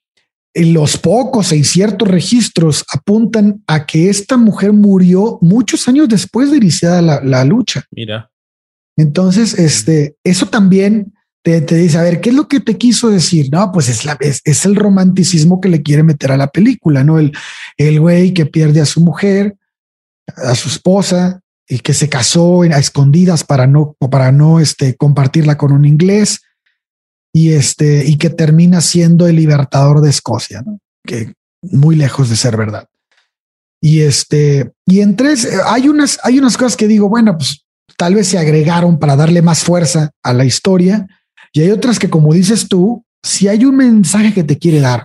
los pocos e inciertos registros apuntan a que esta mujer murió muchos años después de iniciada la, la lucha. Mira. Entonces, este, eso también te, te, dice, a ver, ¿qué es lo que te quiso decir? No, pues es, la, es, es el romanticismo que le quiere meter a la película, ¿no? El, el güey que pierde a su mujer, a su esposa, y que se casó a escondidas para no, para no este, compartirla con un inglés y este y que termina siendo el libertador de Escocia, que muy lejos de ser verdad. Y este y en tres hay unas hay unas cosas que digo, bueno, pues tal vez se agregaron para darle más fuerza a la historia y hay otras que como dices tú, si hay un mensaje que te quiere dar,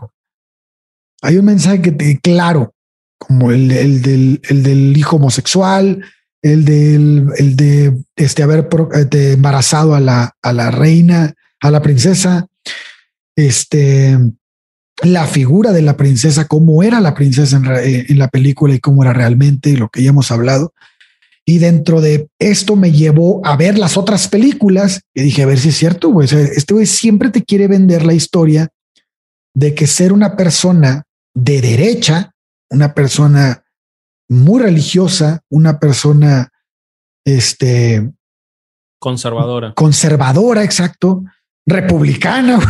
hay un mensaje que te claro, como el, el del el del hijo homosexual, el del el de este haber embarazado a la a la reina a la princesa, este, la figura de la princesa, cómo era la princesa en, en, la película y cómo era realmente, lo que ya hemos hablado. Y dentro de esto me llevó a ver las otras películas y dije, a ver si es cierto, güey. Este güey siempre te quiere vender la historia de que ser una persona de derecha, una persona muy religiosa, una persona este conservadora. Conservadora, exacto republicana.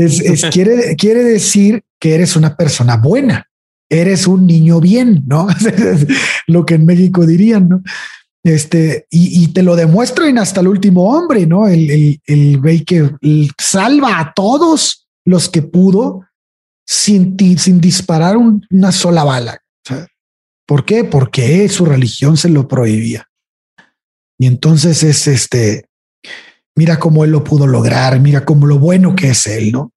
Es, es, quiere, quiere decir que eres una persona buena, eres un niño bien, no lo que en México dirían, no? Este, y, y, te lo demuestran hasta el último hombre, no? El, el, el que salva a todos los que pudo sin, sin disparar un, una sola bala. ¿Por qué? Porque su religión se lo prohibía. Y entonces es este, mira cómo él lo pudo lograr, mira cómo lo bueno que es él, ¿no?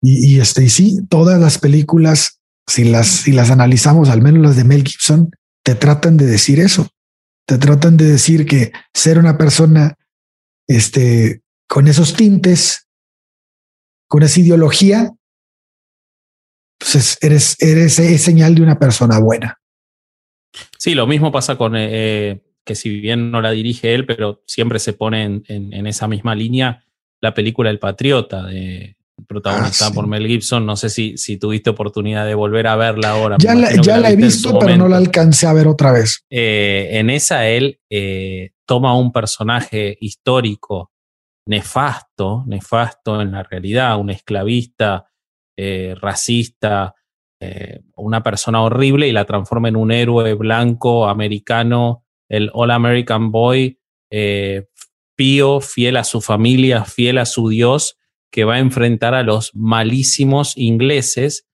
Y, y este, y sí, todas las películas, si las, si las analizamos, al menos las de Mel Gibson, te tratan de decir eso. Te tratan de decir que ser una persona este, con esos tintes, con esa ideología, pues eres, eres, es señal de una persona buena. Sí, lo mismo pasa con eh, que si bien no la dirige él, pero siempre se pone en, en, en esa misma línea la película El Patriota, de, protagonizada ah, sí. por Mel Gibson. No sé si, si tuviste oportunidad de volver a verla ahora. Ya la, ya la, la he visto, pero no la alcancé a ver otra vez. Eh, en esa él eh, toma un personaje histórico nefasto, nefasto en la realidad, un esclavista, eh, racista, una persona horrible y la transforma en un héroe blanco americano el All American Boy, pío, fiel a su familia, fiel a su Dios, que va a enfrentar a los malísimos ingleses,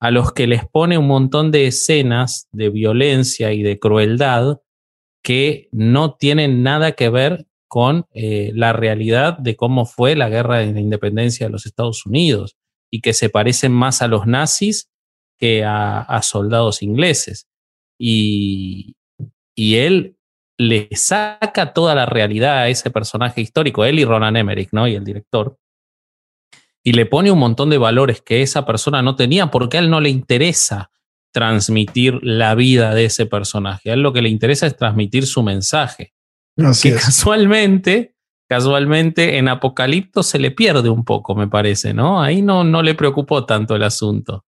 a los que les pone un montón de escenas de violencia y de crueldad que no tienen nada que ver con eh, la realidad de cómo fue la guerra de la independencia de los Estados Unidos y que se parecen más a los nazis que a, soldados ingleses. Y, y él le saca toda la realidad a ese personaje histórico, él y Ronan Emmerich, ¿no? Y el director, y le pone un montón de valores que esa persona no tenía porque a él no le interesa transmitir la vida de ese personaje. A él lo que le interesa es transmitir su mensaje. Así que es. casualmente, casualmente en Apocalipto se le pierde un poco, me parece, ¿no? Ahí no, no le preocupó tanto el asunto.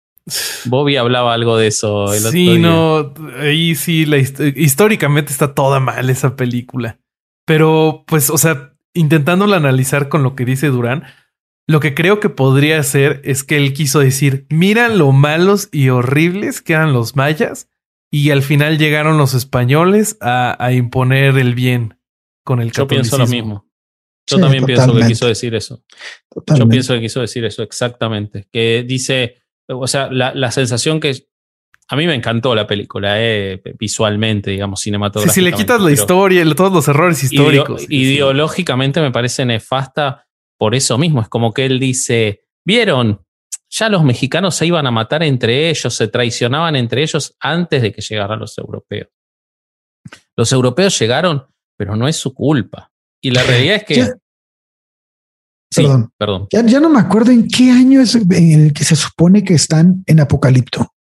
Bobby hablaba algo de eso. El sí, no, ahí sí, la, históricamente está toda mal esa película. Pero, pues, o sea, intentándolo analizar con lo que dice Durán, lo que creo que podría ser es que él quiso decir, mira lo malos y horribles que eran los mayas, y al final llegaron los españoles a, a imponer el bien con el Yo pienso lo mismo. Yo Sí, también pienso que quiso decir eso. Yo pienso que quiso decir eso exactamente. Que dice, o sea, la, la sensación que, a mí me encantó la película, eh, visualmente, digamos, cinematográficamente. si le quitas la historia, todos los errores históricos. ideológicamente me parece nefasta por eso mismo. Es como que él dice, ¿vieron? Ya los mexicanos se iban a matar entre ellos, se traicionaban entre ellos antes de que llegaran los europeos. Los europeos llegaron, pero no es su culpa. Y la realidad es que... perdón, perdón. Ya, ya, no me acuerdo en qué año es en el que se supone que están en Apocalipto.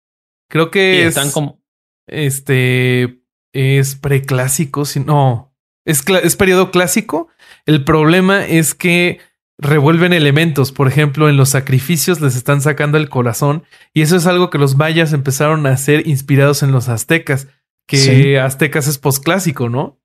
Creo que es, están como... Este es preclásico, si no, es, es periodo clásico. El problema es que revuelven elementos. Por ejemplo, en los sacrificios les están sacando el corazón. Y eso es algo que los mayas empezaron a hacer inspirados en los aztecas. Que aztecas es posclásico, ¿no?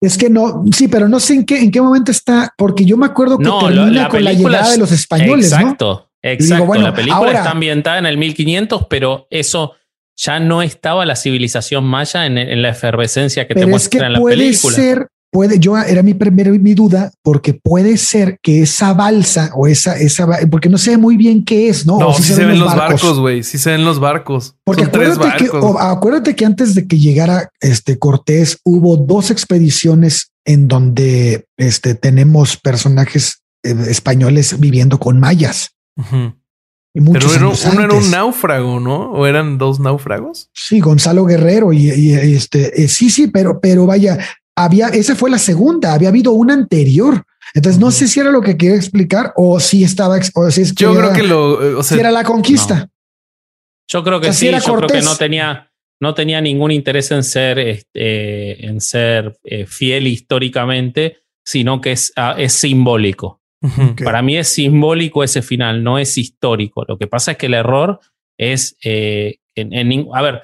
Es que no, sí, pero no sé en qué, en qué momento está, porque yo me acuerdo que termina con la llegada de los españoles. Exacto, exacto. la película está ambientada en el 1500, pero eso ya no estaba la civilización maya en, la efervescencia que te muestra en la película. Ser, puede, yo era mi primera mi duda, porque puede ser que esa balsa o esa, esa, porque no sé muy bien qué es, ¿no? No, si se, ven los barcos, güey, sí se ven los barcos. Porque acuérdate, Que, acuérdate que antes de que llegara este Cortés hubo dos expediciones en donde este, tenemos personajes eh, españoles viviendo con mayas. Y Pero uno era un náufrago, ¿no? ¿O eran dos náufragos? Sí, Gonzalo Guerrero y, este, eh, sí, sí, pero, pero vaya, había, esa fue la segunda, había habido una anterior. Entonces, no sé si era lo que quería explicar o si estaba, o si es Yo creo que lo, o sea, si era la conquista. Yo creo que sí, yo creo que no tenía, no tenía ningún interés en ser, este, en ser eh, fiel históricamente, sino que es, ah, es simbólico. Para mí es simbólico ese final, no es histórico. Lo que pasa es que el error es, eh, en, en, a ver,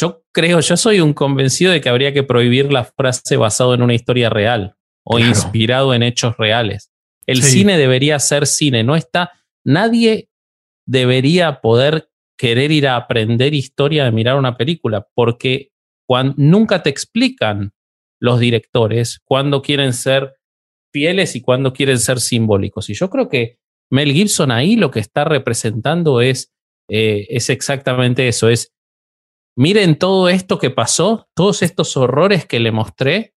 yo creo, yo soy un convencido de que habría que prohibir la frase basado en una historia real o inspirado en hechos reales. El cine debería ser cine, no está, nadie debería poder querer ir a aprender historia de mirar una película, porque cuando, nunca te explican los directores cuándo quieren ser fieles y cuándo quieren ser simbólicos. Y yo creo que Mel Gibson ahí lo que está representando es, eh, es exactamente eso, es miren todo esto que pasó, todos estos horrores que le mostré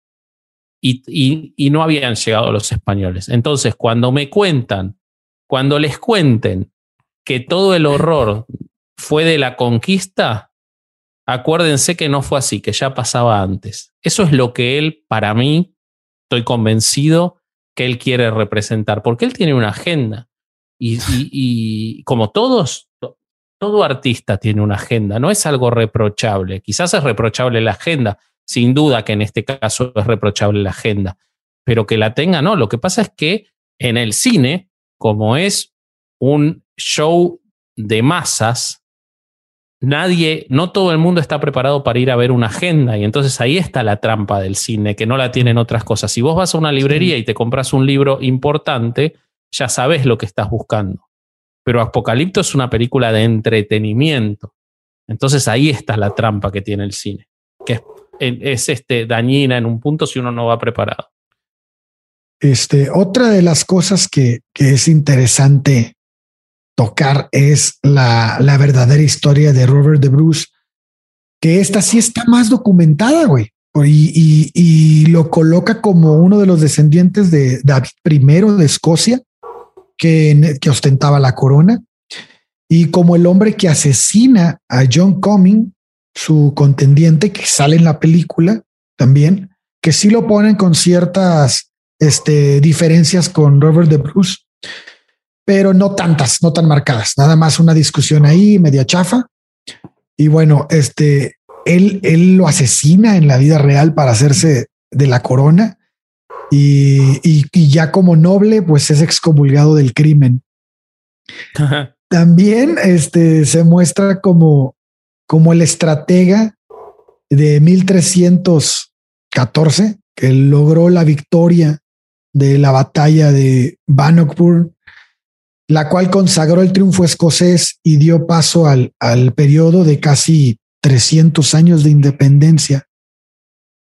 y, no habían llegado los españoles. Entonces, cuando me cuentan, cuando les cuenten que todo el horror fue de la conquista, acuérdense que no fue así, que ya pasaba antes. Eso es lo que él, para mí, estoy convencido que él quiere representar, porque él tiene una agenda. y como todos, todo artista tiene una agenda, no es algo reprochable. Quizás es reprochable la agenda, sin duda que en este caso es reprochable la agenda, pero que la tenga, no. Lo que pasa es que en el cine, como es un show de masas, nadie, no todo el mundo está preparado para ir a ver una agenda y entonces ahí está la trampa del cine, que no la tienen otras cosas. Si vos vas a una librería y te compras un libro importante, ya sabes lo que estás buscando pero Apocalipto es una película de entretenimiento. Entonces ahí está la trampa que tiene el cine, que es, este, dañina en un punto si uno no va preparado. Este, otra de las cosas que, que es interesante tocar es la, la, verdadera historia de Robert de Bruce, que esta sí está más documentada, güey. Y, y, y, lo coloca como uno de los descendientes de David I de Escocia, que, ostentaba la corona. Y como el hombre que asesina a John Coming, su contendiente, que sale en la película también, que sí lo ponen con ciertas este, diferencias con Robert de Bruce, pero no tantas, no tan marcadas, nada más una discusión ahí, media chafa. Y bueno, este, él, él lo asesina en la vida real para hacerse de la corona y, ya como noble, pues es excomulgado del crimen. También este, se muestra como, como el estratega de 1314 que logró la victoria de la batalla de Bannockburn, la cual consagró el triunfo escocés y dio paso al, al periodo de casi 300 años de independencia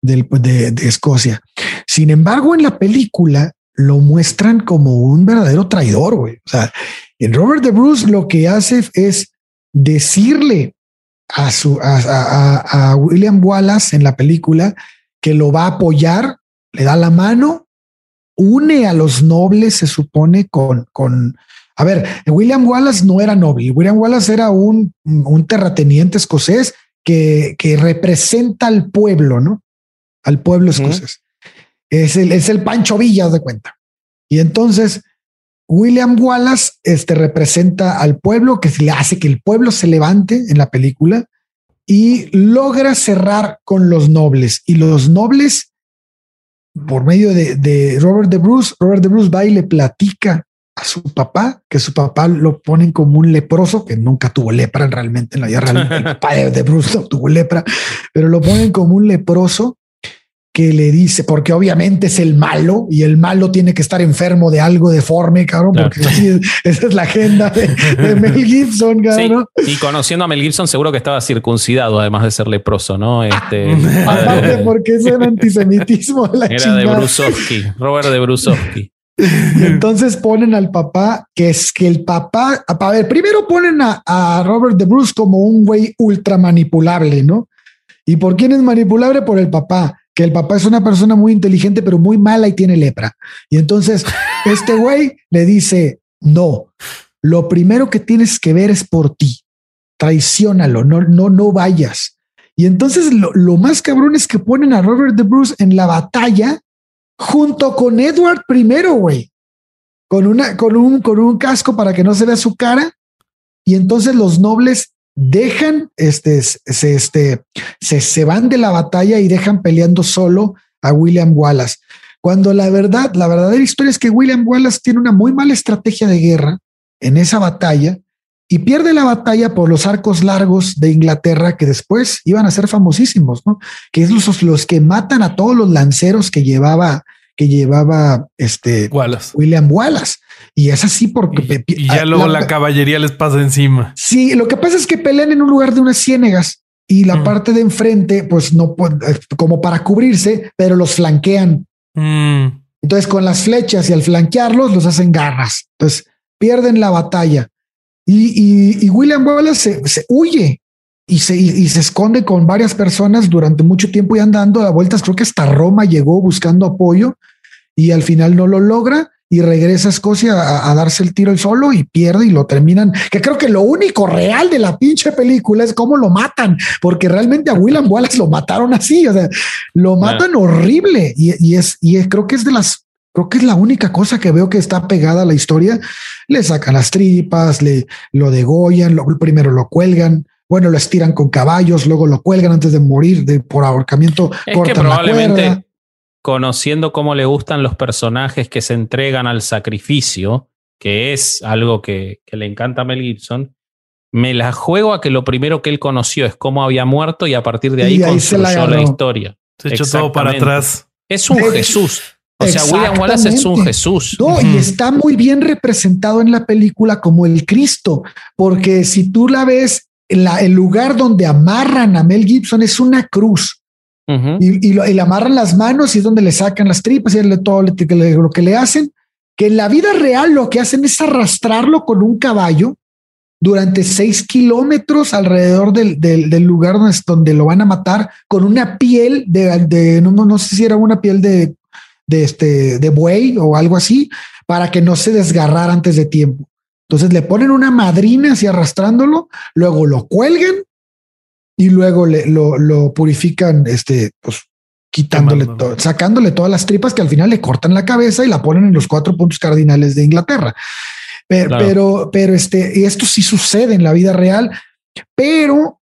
de, Escocia. Sin embargo, en la película lo muestran como un verdadero traidor, güey. O sea, en Robert de Bruce lo que hace es decirle a, su, a, William Wallace en la película que lo va a apoyar, le da la mano, une a los nobles, se supone, con, con, a ver, William Wallace no era noble, William Wallace era un, un terrateniente escocés que, que representa al pueblo, ¿no? Al pueblo escocés. Es el, es el Pancho Villa, de cuenta. Y entonces William Wallace este, representa al pueblo, que le hace que el pueblo se levante en la película y logra cerrar con los nobles. Y los nobles, por medio de, Robert de Bruce, Robert de Bruce va y le platica a su papá, que su papá lo ponen como un leproso, que nunca tuvo lepra realmente en la. El papá de Bruce no tuvo lepra, pero lo ponen como un leproso que le dice, porque obviamente es el malo y el malo tiene que estar enfermo de algo deforme, cabrón, porque esa es la agenda de, Mel Gibson, cabrón. y conociendo a Mel Gibson, seguro que estaba circuncidado, además de ser leproso, ¿no? Este, Aparte, porque es el antisemitismo. era de Brusowski, Robert de Brusowski. Y entonces ponen al papá, que es que el papá, a ver, primero ponen a, a Robert de Bruce como un güey ultra manipulable, ¿no? ¿Y por quién es manipulable? Por el papá que el papá es una persona muy inteligente, pero muy mala y tiene lepra. Y entonces este güey le dice, no, lo primero que tienes que ver es por ti. Traiciónalo, no, no, no vayas. Y entonces lo, lo más cabrón es que ponen a Robert de Bruce en la batalla junto con Edward primero, güey. Con, una, con, un, con un casco para que no se vea su cara. Y entonces los nobles dejan, este, se, este, se, se van de la batalla y dejan peleando solo a William Wallace. Cuando la verdad, la verdadera historia es que William Wallace tiene una muy mala estrategia de guerra en esa batalla y pierde la batalla por los arcos largos de Inglaterra que después iban a ser famosísimos, ¿no? Que es los, los que matan a todos los lanceros que llevaba que llevaba este William Wallace. Y es así porque... Y, ya luego la, caballería les pasa encima. Sí, lo que pasa es que pelean en un lugar de unas ciénegas y la mm. parte de enfrente, pues no, eh, como para cubrirse, pero los flanquean. Mm. Entonces con las flechas y al flanquearlos los hacen garras. Entonces pierden la batalla. Y, William Wallace se, huye y se, y se, esconde con varias personas durante mucho tiempo y andando a vueltas. Creo que hasta Roma llegó buscando apoyo y al final no lo logra y regresa a Escocia a, darse el tiro el solo y pierde y lo terminan. Que creo que lo único real de la pinche película es cómo lo matan, porque realmente a William Wallace lo mataron así, o sea, lo matan horrible y, es, y creo que es de las Creo que es la única cosa que veo que está pegada a la historia. Le sacan las tripas, le lo degollan, lo, primero lo cuelgan, bueno, lo estiran con caballos, luego lo cuelgan antes de morir de, por ahorcamiento. Es que probablemente, conociendo cómo le gustan los personajes que se entregan al sacrificio, que es algo que, le encanta a Mel Gibson, me la juego a que lo primero que él conoció es cómo había muerto y a partir de ahí, construyó la, historia. Se echó todo para atrás. Es un Jesús. O sea, William Wallace es un Jesús. No, y está muy bien representado en la película como el Cristo, porque si tú la ves, el lugar donde amarran a Mel Gibson es una cruz y, le amarran las manos y es donde le sacan las tripas y todo lo que le hacen, que en la vida real lo que hacen es arrastrarlo con un caballo durante seis kilómetros alrededor del, lugar donde, lo van a matar con una piel de, no, no, sé si era una piel de, de, este, de buey o algo así, para que no se desgarrara antes de tiempo. Entonces le ponen una madrina así arrastrándolo, luego lo cuelgan y luego le, lo, purifican, este, pues quitándole, todo, sacándole todas las tripas que al final le cortan la cabeza y la ponen en los cuatro puntos cardinales de Inglaterra. Pero, pero, pero este, esto sí sucede en la vida real, pero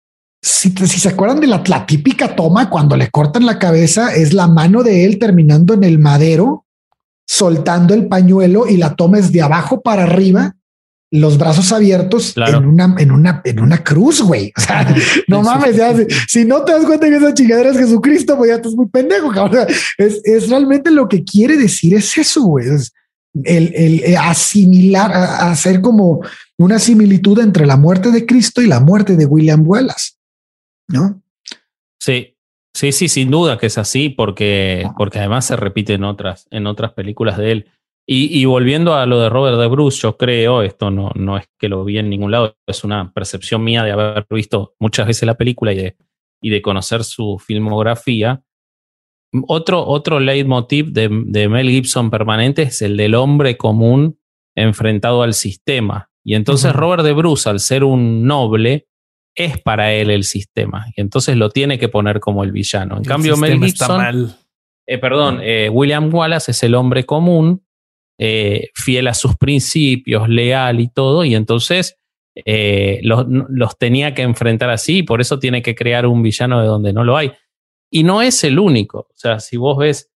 si, si se acuerdan de la, la, típica toma cuando le cortan la cabeza, es la mano de él terminando en el madero, soltando el pañuelo y la toma es de abajo para arriba los brazos abiertos en una, en una, en una cruz, güey. O sea, no mames, si no te das cuenta que esa chingadera es Jesucristo, pues ya estás muy pendejo, cabrón. Es, es realmente lo que quiere decir es eso, güey. Es el, el, asimilar, hacer como una similitud entre la muerte de Cristo y la muerte de William Wallace, ¿no? Sí, sí, sí, sin duda que es así, porque, porque además se repite en otras, en otras películas de él. Y, volviendo a lo de Robert de Bruce, yo creo, esto no, no es que lo vi en ningún lado, es una percepción mía de haber visto muchas veces la película y de, y de conocer su filmografía. Otro, otro leitmotiv de, de Mel Gibson permanente es el del hombre común enfrentado al sistema. Y entonces Robert de Bruce, al ser un noble, es para él el sistema. Y entonces lo tiene que poner como el villano. En cambio, Mel Gibson. Eh, perdón, eh, William Wallace es el hombre común, eh, fiel a sus principios, leal y todo. Y entonces los, los, tenía que enfrentar así. Y por eso tiene que crear un villano de donde no lo hay. Y no es el único. O sea, si vos ves.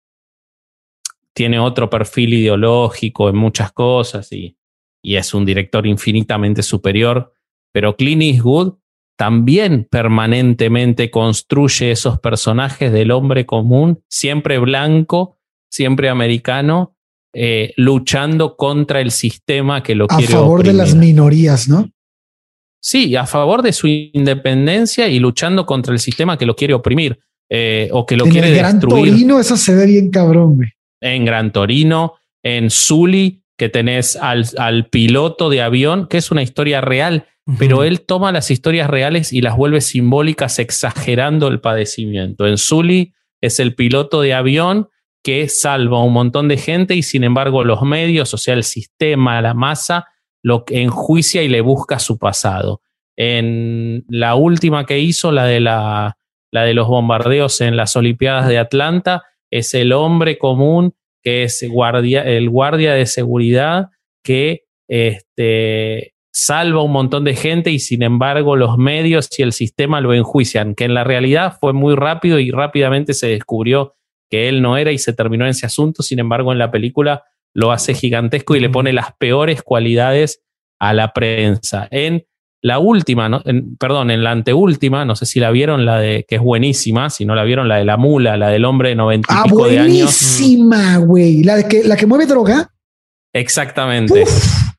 Tiene otro perfil ideológico en muchas cosas y es un director infinitamente superior. Pero Clint Eastwood también permanentemente construye esos personajes del hombre común, siempre blanco, siempre americano, eh, luchando contra el sistema que lo quiere. A favor de las minorías, ¿no? Sí, a favor de su independencia y luchando contra el sistema que lo quiere oprimir eh, o que lo quiere en Gran Torino, eso se ve bien cabrón, güey. En Gran Torino, en Zully, que tenés al, al piloto de avión, que es una historia real pero él toma las historias reales y las vuelve simbólicas exagerando el padecimiento. En Zully es el piloto de avión que salva a un montón de gente y sin embargo los medios, o sea, el sistema, la masa, lo enjuicia y le busca su pasado. En la última que hizo, la de, la, la de los bombardeos en las Olimpiadas de Atlanta, es el hombre común que es guardia, el guardia de seguridad que este, salva un montón de gente y sin embargo los medios y el sistema lo enjuician, que en la realidad fue muy rápido y rápidamente se descubrió que él no era y se terminó en ese asunto, sin embargo en la película lo hace gigantesco y le pone las peores cualidades a la prensa. En la última, ¿no? perdón, en la anteúltima, no sé si la vieron, la de que es buenísima, si no la vieron, la de la mula, la del hombre de noventa y ah, pico de años. Buenísima, güey. La que, la que mueve droga. Exactamente.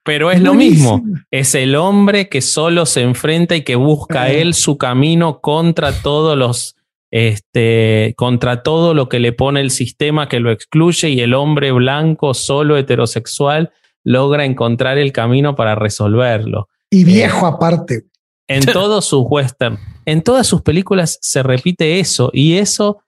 Pero es lo mismo, es el hombre que solo se enfrenta y que busca él su camino contra todos los, este, contra todo lo que le pone el sistema que lo excluye y el hombre blanco, solo heterosexual, logra encontrar el camino para resolverlo. Y viejo aparte. En todos sus western, en todas sus películas se repite eso y eso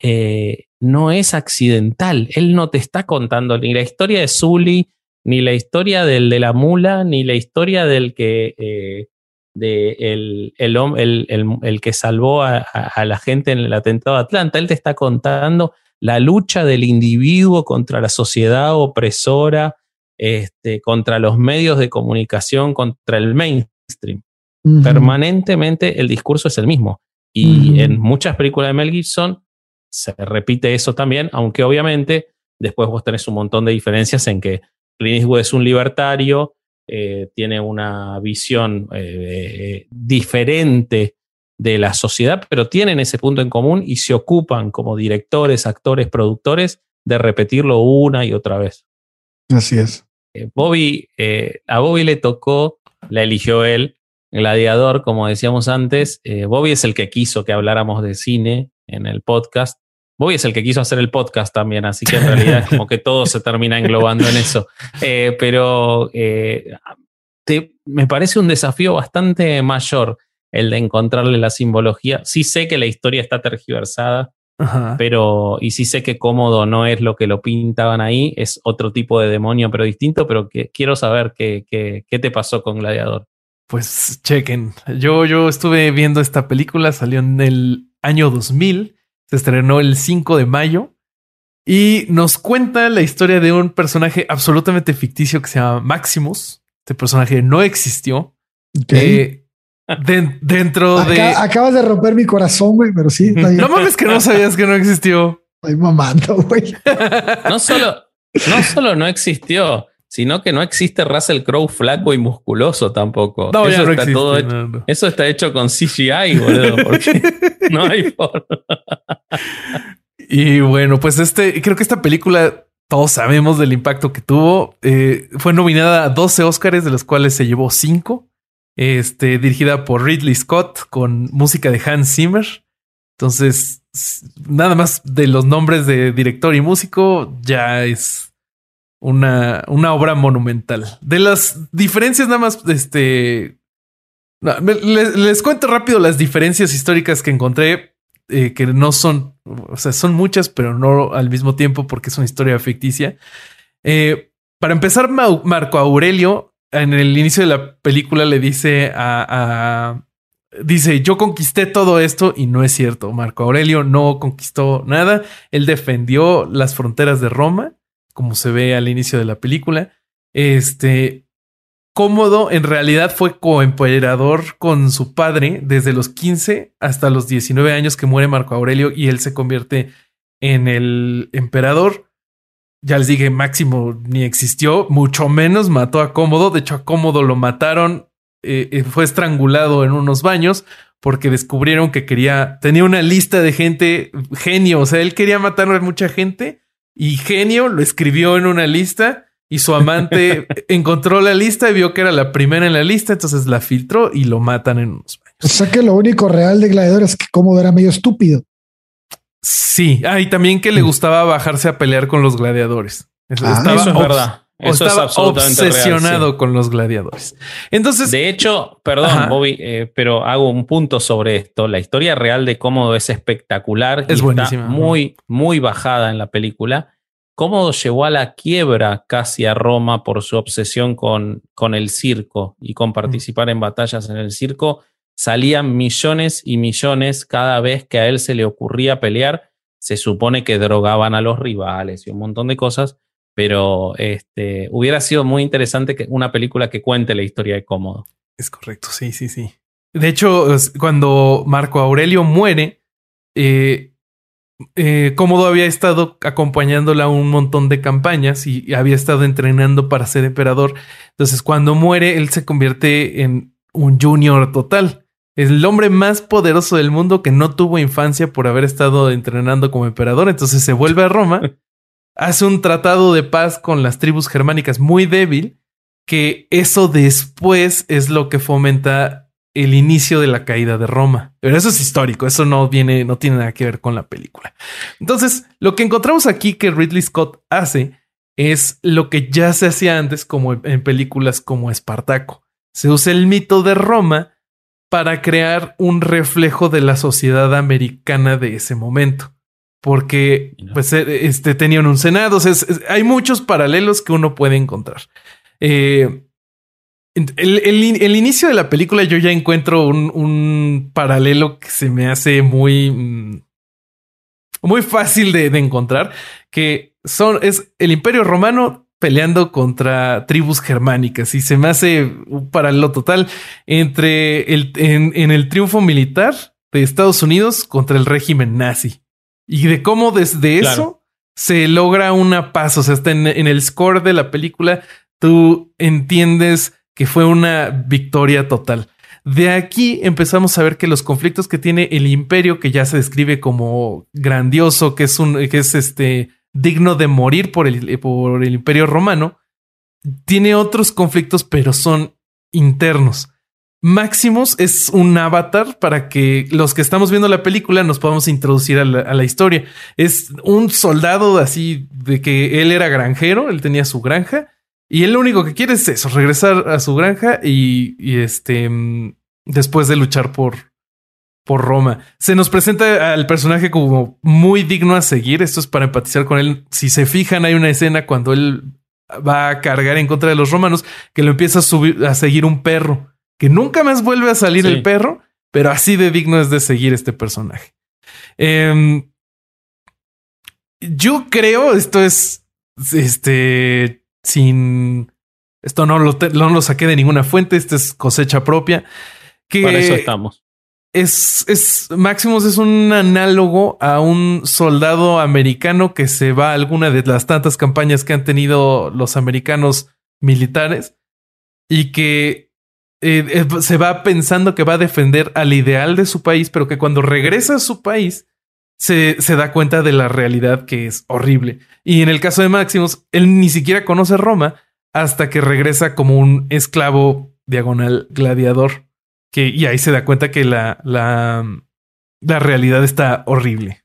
eh, no es accidental. Él no te está contando ni la historia de Zully, ni la historia del de la mula, ni la historia del que eh, de el, el, el, que salvó a, la gente en el atentado de Atlanta. Él te está contando la lucha del individuo contra la sociedad opresora, este, contra los medios de comunicación, contra el mainstream. Permanentemente el discurso es el mismo. Y en muchas películas de Mel Gibson se repite eso también, aunque obviamente después vos tenés un montón de diferencias en que Clint Eastwood es un libertario, eh, tiene una visión eh, diferente de la sociedad, pero tienen ese punto en común y se ocupan como directores, actores, productores de repetirlo una y otra vez. Así es. Eh, Bobby, a Bobby le tocó, la eligió él, Gladiador, como decíamos antes. Bobby es el que quiso que habláramos de cine en el podcast. Bobby es el que quiso hacer el podcast también, así que en realidad es como que todo se termina englobando en eso. Eh, pero eh, me parece un desafío bastante mayor el de encontrarle la simbología. Sí sé que la historia está tergiversada, pero y sí sé que cómodo no es lo que lo pintaban ahí, es otro tipo de demonio, pero distinto, pero que, quiero saber qué, qué, te pasó con Gladiador. Pues chequen, yo, yo estuve viendo esta película, salió en el año 2000 se estrenó el 5 de mayo y nos cuenta la historia de un personaje absolutamente ficticio que se llama Maximus. Este personaje no existió. Eh, dentro de. Acabas de romper mi corazón, güey, pero sí. No mames que no sabías que no existió. Estoy mamando, güey. No solo, no solo no existió, sino que no existe Russell Crowe flaco y musculoso tampoco. No, eso, está todo hecho, eso está hecho con CGI, boludo, porque no hay forma. Y bueno, pues este, creo que esta película, todos sabemos del impacto que tuvo. Eh, fue nominada a 12 Oscars, de los cuales se llevó 5. Este, dirigida por Ridley Scott con música de Hans Zimmer. Entonces, nada más de los nombres de director y músico ya es una, una obra monumental. De las diferencias, nada más, este. les, les, cuento rápido las diferencias históricas que encontré, eh, que no son, o sea, son muchas, pero no al mismo tiempo porque es una historia ficticia. Eh, para empezar, Marco Aurelio en el inicio de la película le dice a, dice, yo conquisté todo esto y no es cierto. Marco Aurelio no conquistó nada. Él defendió las fronteras de Roma, como se ve al inicio de la película. Este, Cómodo en realidad fue coemperador con su padre desde los 15 hasta los 19 años que muere Marco Aurelio y él se convierte en el emperador. Ya les dije, Máximo ni existió, mucho menos mató a Cómodo. De hecho, a Cómodo lo mataron eh, eh, fue estrangulado en unos baños porque descubrieron que quería, tenía una lista de gente genio, o sea, él quería matar a mucha gente y genio lo escribió en una lista y su amante encontró la lista y vio que era la primera en la lista, entonces la filtró y lo matan en unos baños. O sea que lo único real de Gladiador es que Cómodo era medio estúpido. Sí, ah, y también que le gustaba bajarse a pelear con los gladiadores. Ah, eso es verdad. Eso estaba obsesionado con los gladiadores. Entonces, de hecho, perdón, Bobby, eh, pero hago un punto sobre esto. La historia real de Cómodo es espectacular. Es buenísima. muy, muy bajada en la película. Cómodo llevó a la quiebra casi a Roma por su obsesión con, con el circo y con participar en batallas en el circo. Salían millones y millones cada vez que a él se le ocurría pelear. Se supone que drogaban a los rivales y un montón de cosas pero este, hubiera sido muy interesante que una película que cuente la historia de Cómodo. Es correcto, sí, sí, sí. De hecho, cuando Marco Aurelio muere, eh, eh, Cómodo había estado acompañándola a un montón de campañas y había estado entrenando para ser emperador. Entonces, cuando muere, él se convierte en un junior total. Es el hombre más poderoso del mundo que no tuvo infancia por haber estado entrenando como emperador. Entonces se vuelve a Roma hace un tratado de paz con las tribus germánicas muy débil, que eso después es lo que fomenta el inicio de la caída de Roma. Pero eso es histórico, eso no viene, no tiene nada que ver con la película. Entonces, lo que encontramos aquí que Ridley Scott hace es lo que ya se hacía antes como en películas como Espartaco. Se usa el mito de Roma para crear un reflejo de la sociedad americana de ese momento porque pues eh, este, tenían un senado. hay muchos paralelos que uno puede encontrar. Eh, el, inicio de la película yo ya encuentro un, paralelo que se me hace muy, mm, muy fácil de, encontrar, que son, es el imperio romano peleando contra tribus germánicas y se me hace un paralelo total entre el, en el triunfo militar de Estados Unidos contra el régimen nazi y de cómo desde eso se logra una paz. O sea, está en, el score de la película, tú entiendes que fue una victoria total. De aquí empezamos a ver que los conflictos que tiene el imperio, que ya se describe como grandioso, que es un, que es este digno de morir por el, por el imperio romano, tiene otros conflictos, pero son internos. Maximus es un avatar para que los que estamos viendo la película nos podamos introducir a la, historia. Es un soldado así de que él era granjero, él tenía su granja y él lo único que quiere es eso, regresar a su granja y, este mm, después de luchar por, por Roma. Se nos presenta al personaje como muy digno a seguir. Esto es para empatizar con él. Si se fijan, hay una escena cuando él va a cargar en contra de los romanos que lo empieza a subir a seguir un perro que nunca más vuelve a salir el perro, pero así de digno es de seguir este personaje. Em, yo creo, esto es este sin esto no lo, no lo saqué de ninguna fuente, esto es cosecha propia. Que Para eso estamos. Es, es Maximus es un análogo a un soldado americano que se va a alguna de las tantas campañas que han tenido los americanos militares y que eh, eh, se va pensando que va a defender al ideal de su país, pero que cuando regresa a su país se, se, da cuenta de la realidad que es horrible. Y en el caso de Maximus, él ni siquiera conoce Roma hasta que regresa como un esclavo diagonal gladiador. Que, y ahí se da cuenta que la, la, la realidad está horrible.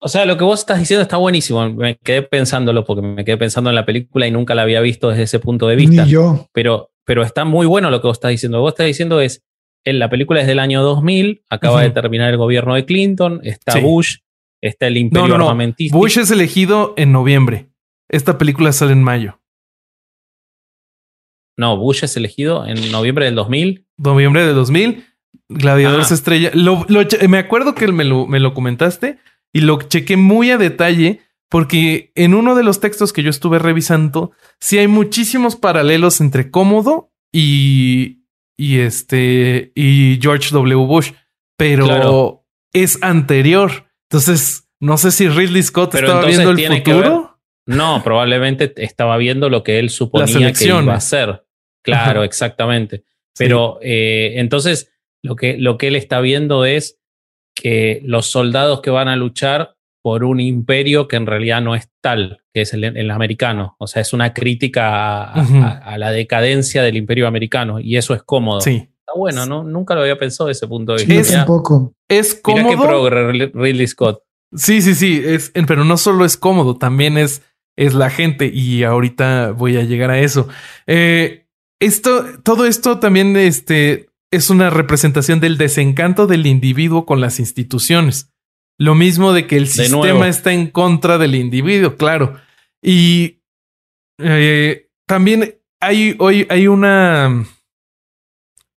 O sea, lo que vos estás diciendo está buenísimo. Me quedé pensándolo porque me quedé pensando en la película y nunca la había visto desde ese punto de vista. Ni yo. Pero, pero está muy bueno lo que vos estás diciendo. Vos estás diciendo es, en la película es del año 2000, acaba de terminar el gobierno de Clinton, está Sí. Bush, está el imperio no, no. armamentístico. Bush es elegido en noviembre. Esta película sale en mayo. No, Bush es elegido en noviembre del 2000. Noviembre de 2000. Gladiadores Ah. Estrella. Lo, lo che- me acuerdo que me lo, me lo comentaste y lo chequé muy a detalle porque en uno de los textos que yo estuve revisando, sí hay muchísimos paralelos entre Cómodo y, y este y George W. Bush, pero Claro. es anterior. Entonces, no sé si Ridley Scott Pero estaba viendo el futuro. No, probablemente estaba viendo lo que él suponía que iba a hacer. Claro, Ajá. exactamente. Sí. Pero eh, entonces lo que, lo que él está viendo es que los soldados que van a luchar por un imperio que en realidad no es tal, que es el, el americano. O sea, es una crítica a, la decadencia del imperio americano y eso es cómodo. Sí. Está bueno, ¿no? Nunca lo había pensado desde ese punto de vista. Es- Mira- tampoco. Es Mira qué cómodo. progre Ridley Scott. Sí, sí, sí, es, pero no solo es cómodo, también es, es la gente y ahorita voy a llegar a eso. Eh, esto, todo esto también este, es una representación del desencanto del individuo con las instituciones. Lo mismo de que el sistema nuevo. está en contra del individuo, claro. Y eh, también hay, hoy hay una,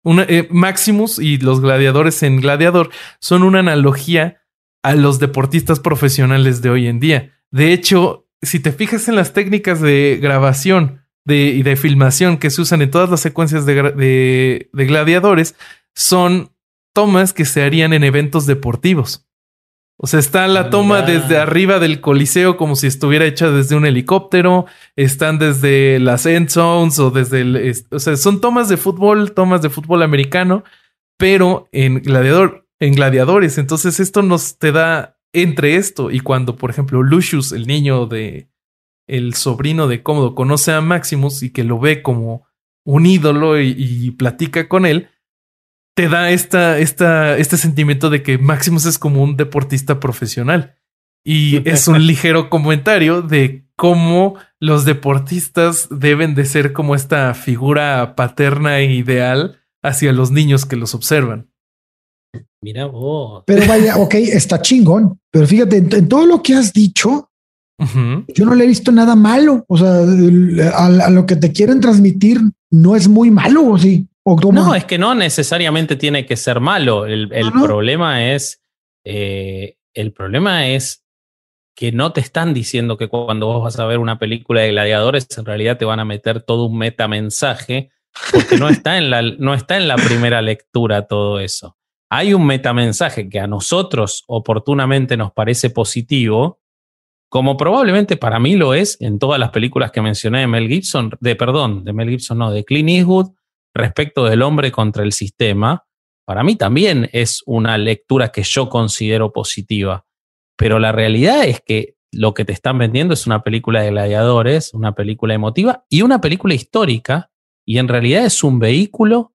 una eh, Maximus y los gladiadores en Gladiador son una analogía a los deportistas profesionales de hoy en día. De hecho, si te fijas en las técnicas de grabación de, y de filmación que se usan en todas las secuencias de- de gladiadores, son tomas que se harían en eventos deportivos. O sea, está la toma Anda. desde arriba del coliseo como si estuviera hecha desde un helicóptero, están desde las end zones o desde el... O sea, son tomas de fútbol, tomas de fútbol americano, pero en gladiador, en gladiadores. Entonces esto nos te da entre esto y cuando, por ejemplo, Lucius, el niño de el sobrino de Cómodo, conoce a Maximus y que lo ve como un ídolo y, y platica con él, te da esta, esta, este sentimiento de que Maximus es como un deportista profesional. Y es un ligero comentario de cómo los deportistas deben de ser como esta figura paterna e ideal hacia los niños que los observan. Mira vos. Pero vaya, ok, está chingón. Pero fíjate, en, en todo lo que has dicho, yo no le he visto nada malo. O sea, a, a lo que te quieren transmitir no es muy malo, o sí. No, es que no necesariamente tiene que ser malo. El, el No, no. problema es. eh, el problema es que no te están diciendo que cuando vos vas a ver una película de gladiadores, en realidad te van a meter todo un metamensaje, porque no está en la, no está en la primera lectura todo eso. Hay un metamensaje que a nosotros oportunamente nos parece positivo, como probablemente para mí lo es en todas las películas que mencioné de Mel Gibson, de perdón, de Mel Gibson, no, de Clint Eastwood, respecto del hombre contra el sistema, para mí también es una lectura que yo considero positiva. Pero la realidad es que lo que te están vendiendo es una película de gladiadores, una película emotiva y una película histórica, y en realidad es un vehículo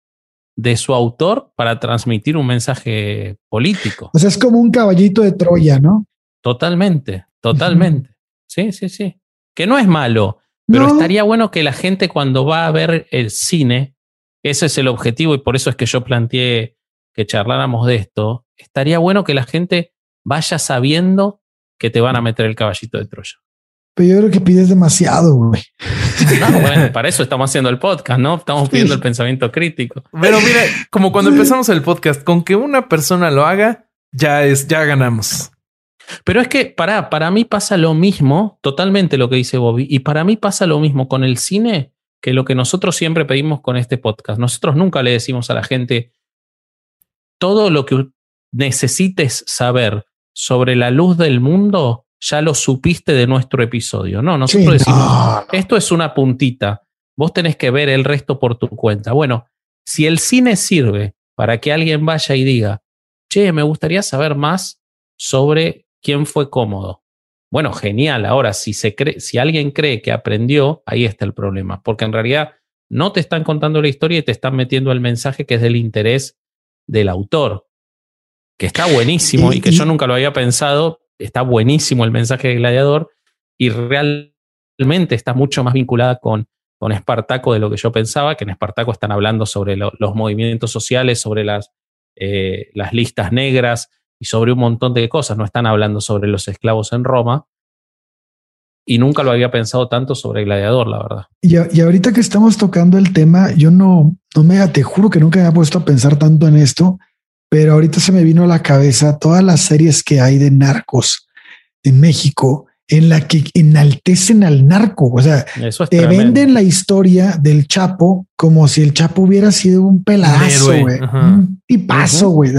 de su autor para transmitir un mensaje político. O sea, es como un caballito de Troya, ¿no? Totalmente, totalmente. Sí, sí, sí. Que no es malo, pero No. estaría bueno que la gente cuando va a ver el cine, ese es el objetivo y por eso es que yo planteé que charláramos de esto, estaría bueno que la gente vaya sabiendo que te van a meter el caballito de Troya. Pero yo creo que pides demasiado, güey. No, bueno, para eso estamos haciendo el podcast, ¿no? Estamos pidiendo el pensamiento crítico. Pero mira, como cuando empezamos el podcast, con que una persona lo haga, ya es, ya ganamos. Pero es que para, para mí pasa lo mismo, totalmente lo que dice Bobby, y para mí pasa lo mismo con el cine que lo que nosotros siempre pedimos con este podcast. Nosotros nunca le decimos a la gente todo lo que necesites saber sobre la luz del mundo, ya lo supiste de nuestro episodio. No, nosotros Sí, decimos, no, esto es una puntita, vos tenés que ver el resto por tu cuenta. Bueno, si el cine sirve para que alguien vaya y diga, che, me gustaría saber más sobre quién fue cómodo. Bueno, genial. Ahora, si, se cree, si alguien cree que aprendió, ahí está el problema, porque en realidad no te están contando la historia y te están metiendo el mensaje que es del interés del autor, que está buenísimo y, Y- que y- yo nunca lo había pensado, está buenísimo el mensaje de Gladiador y realmente está mucho más vinculada con, con Espartaco de lo que yo pensaba, que en Espartaco están hablando sobre los movimientos sociales, sobre las, eh, las listas negras y sobre un montón de cosas, no están hablando sobre los esclavos en Roma. Y nunca lo había pensado tanto sobre Gladiador, la verdad. Y, y ahorita que estamos tocando el tema, yo no, no me, te juro que nunca me había puesto a pensar tanto en esto pero ahorita se me vino a la cabeza todas las series que hay de narcos en México en la que enaltecen al narco. O sea, te venden la historia del Chapo como si el Chapo hubiera sido un pelazo, güey, un tipazo, güey.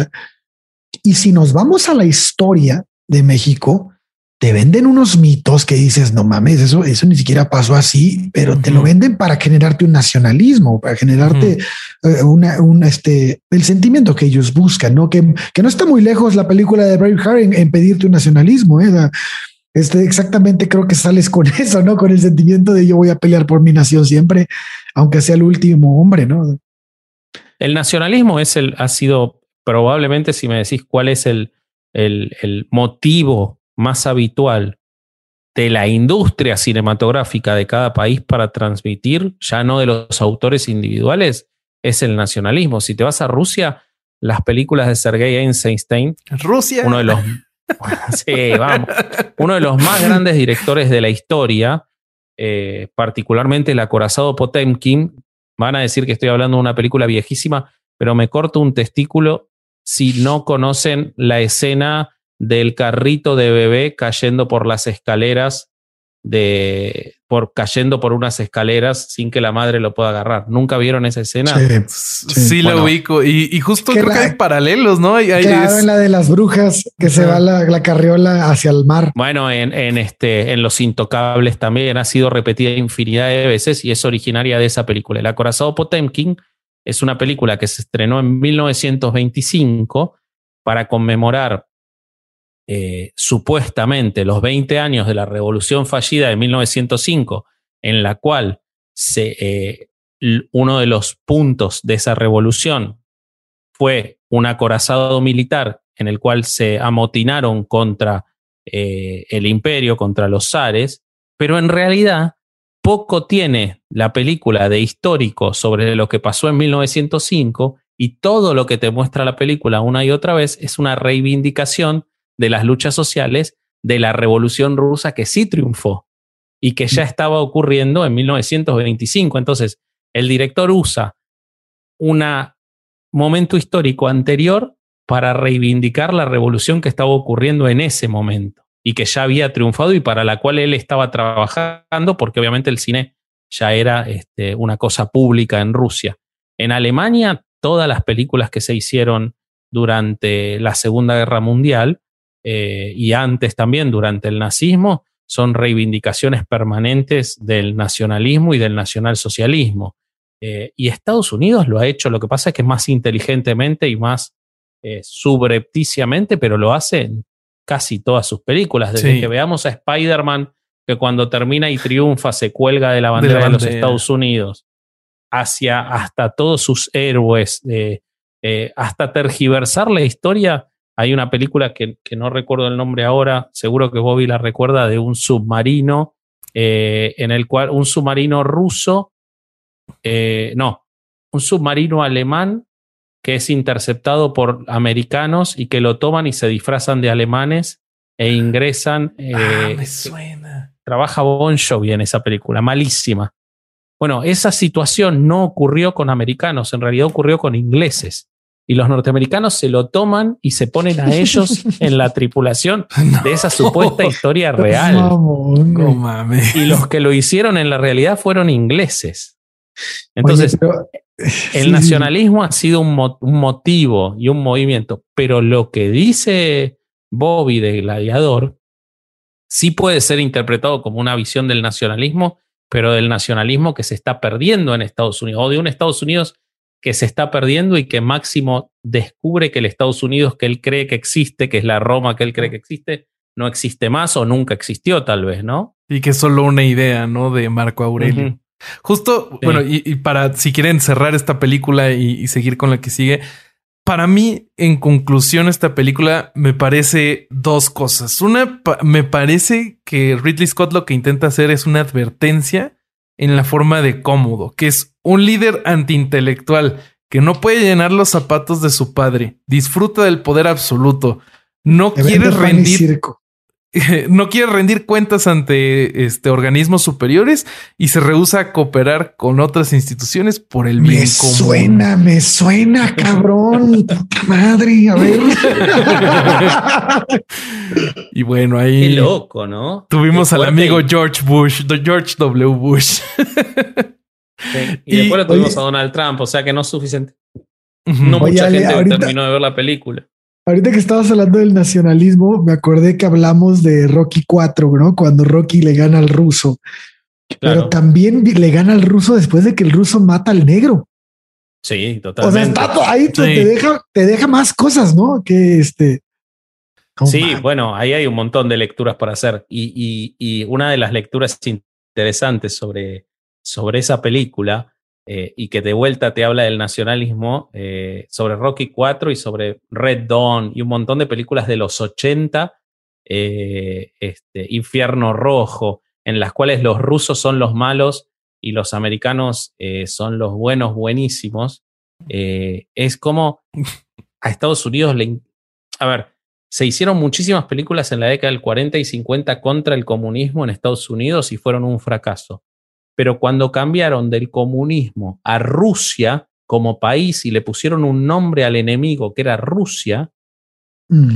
Y si nos vamos a la historia de México, te venden unos mitos que dices, no mames, eso, eso ni siquiera pasó así, pero te lo venden para generarte un nacionalismo, para generarte eh, una, un, este, el sentimiento que ellos buscan, ¿no? Que, que no está muy lejos la película de Braveheart en, en pedirte un nacionalismo, ¿eh? Este, exactamente creo que sales con eso, ¿no? Con el sentimiento de yo voy a pelear por mi nación siempre, aunque sea el último hombre, ¿no? El nacionalismo es el, ha sido probablemente, si me decís cuál es el, el, el motivo más habitual de la industria cinematográfica de cada país para transmitir, ya no de los autores individuales, es el nacionalismo. Si te vas a Rusia, las películas de Sergei Eisenstein, Rusia, uno de los sí, vamos, uno de los más grandes directores de la historia, eh, particularmente el acorazado Potemkin, van a decir que estoy hablando de una película viejísima, pero me corto un testículo si no conocen la escena del carrito de bebé cayendo por las escaleras de por cayendo por unas escaleras sin que la madre lo pueda agarrar. ¿Nunca vieron esa escena? Sí, la ubico. Y, justo creo que hay paralelos, ¿no? Hay, claro, en la de las brujas que se va la, carriola hacia el mar. Bueno, en, en, este, en Los Intocables también ha sido repetida infinidad de veces y es originaria de esa película. El acorazado Potemkin es una película que se estrenó en 1925 para conmemorar eh, supuestamente los 20 años de la revolución fallida de 1905, en la cual eh, uno de los puntos de esa revolución fue un acorazado militar en el cual se amotinaron contra eh, el imperio, contra los zares, pero en realidad poco tiene la película de histórico sobre lo que pasó en 1905 y todo lo que te muestra la película una y otra vez es una reivindicación de las luchas sociales de la Revolución Rusa que sí triunfó y que ya estaba ocurriendo en 1925. Entonces, el director usa un momento histórico anterior para reivindicar la revolución que estaba ocurriendo en ese momento y que ya había triunfado y para la cual él estaba trabajando, porque obviamente el cine ya era este, una cosa pública en Rusia. En Alemania, todas las películas que se hicieron durante la Segunda Guerra Mundial eh, y antes también durante el nazismo son reivindicaciones permanentes del nacionalismo y del nacionalsocialismo. Eh, y Estados Unidos lo ha hecho, lo que pasa es que más inteligentemente y más eh, subrepticiamente, pero lo hace casi todas sus películas. Desde que veamos a Spider-Man, que cuando termina y triunfa se cuelga de la bandera de, los Estados Unidos, hacia hasta todos sus héroes, hasta tergiversar la historia hay una película que, no recuerdo el nombre ahora, seguro que Bobby la recuerda, de un submarino, eh, en el cual un submarino ruso, eh, no, un submarino alemán que es interceptado por americanos y que lo toman y se disfrazan de alemanes e ingresan. ah, eh, me suena. Trabaja Bon Jovi en esa película, malísima. Bueno, esa situación no ocurrió con americanos, en realidad ocurrió con ingleses y los norteamericanos se lo toman y se ponen a ellos en la tripulación de esa supuesta historia real. y los que lo hicieron en la realidad fueron ingleses. Entonces, el nacionalismo ha sido un, motivo y un movimiento, pero lo que dice Bobby de Gladiador sí puede ser interpretado como una visión del nacionalismo, pero del nacionalismo que se está perdiendo en Estados Unidos, o de un Estados Unidos que se está perdiendo y que Máximo descubre que el Estados Unidos que él cree que existe, que es la Roma que él cree que existe, no existe más o nunca existió tal vez, ¿no? Y que es solo una idea, ¿no? De Marco Aurelio. Justo, bueno, y, para si quieren cerrar esta película y, seguir con la que sigue, para mí, en conclusión, esta película me parece dos cosas. Una, me parece que Ridley Scott lo que intenta hacer es una advertencia en la forma de cómodo, que es un líder antiintelectual que no puede llenar los zapatos de su padre, disfruta del poder absoluto, no quiere rendir no quiere rendir cuentas ante este organismos superiores y se rehúsa a cooperar con otras instituciones por el bien me Suena, me suena, cabrón. Madre, a ver. y bueno, ahí. Qué loco, ¿no? Tuvimos al amigo George Bush, George W. Bush. Y, después lo tuvimos a Donald Trump, o sea que no es suficiente. No mucha gente terminó de ver la película. Ahorita que estabas hablando del nacionalismo, me acordé que hablamos de Rocky 4, ¿no? Cuando Rocky le gana al ruso. Pero también le gana al ruso después de que el ruso mata al negro. Sí, totalmente. O sea, ahí Te, deja, te deja más cosas, ¿no? Que este. sí, bueno, ahí hay un montón de lecturas para hacer. Y, y una de las lecturas interesantes sobre, sobre esa película eh, y que de vuelta te habla del nacionalismo, eh, sobre Rocky 4 y sobre Red Dawn y un montón de películas de los 80, eh, este, Infierno Rojo, en las cuales los rusos son los malos y los americanos son los buenos, buenísimos. es como a Estados Unidos le... A ver, se hicieron muchísimas películas en la década del 40 y 50 contra el comunismo en Estados Unidos y fueron un fracaso pero cuando cambiaron del comunismo a Rusia como país y le pusieron un nombre al enemigo que era Rusia,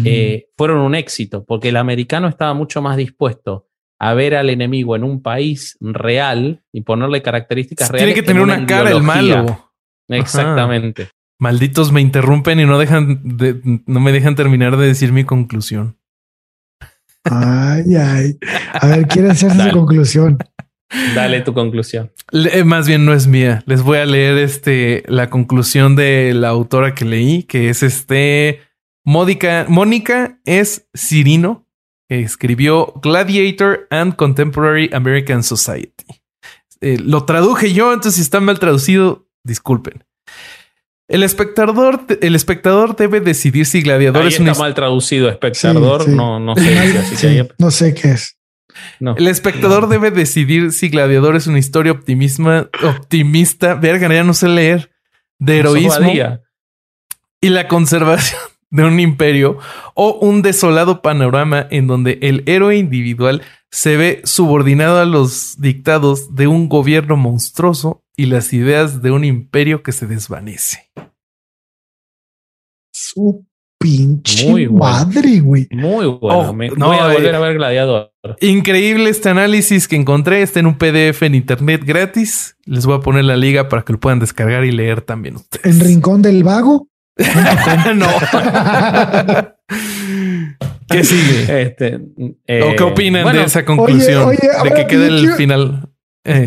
eh, fueron un éxito, porque el americano estaba mucho más dispuesto a ver al enemigo en un país real y ponerle características reales. Tiene que tener una, cara el malo. Exactamente. Malditos me interrumpen y no dejan no me dejan terminar de decir mi conclusión. Ay, ay. A ver, quiere hacer su conclusión. Dale tu conclusión. Eh, más bien no es mía. Les voy a leer este la conclusión de la autora que leí, que es este Mónica, Mónica es Cirino, que escribió Gladiator and Contemporary American Society. Eh, lo traduje yo, entonces si está mal traducido, disculpen. El espectador, el espectador debe decidir si Gladiador es está mal traducido, espectador, no, no sé. no sé qué es. El espectador debe decidir si Gladiador es una historia optimista, optimista, verga, ya no sé leer, de heroísmo y la conservación de un imperio o un desolado panorama en donde el héroe individual se ve subordinado a los dictados de un gobierno monstruoso y las ideas de un imperio que se desvanece pinche madre, güey. Muy bueno. Oh, Me, voy a volver a ver Gladiador. Increíble este análisis que encontré. Está en un PDF en internet gratis. Les voy a poner la liga para que lo puedan descargar y leer también ustedes. ¿En Rincón del Vago? no. ¿Qué sigue? Este, ¿O qué opinan de esa conclusión? de que quede el final. Eh.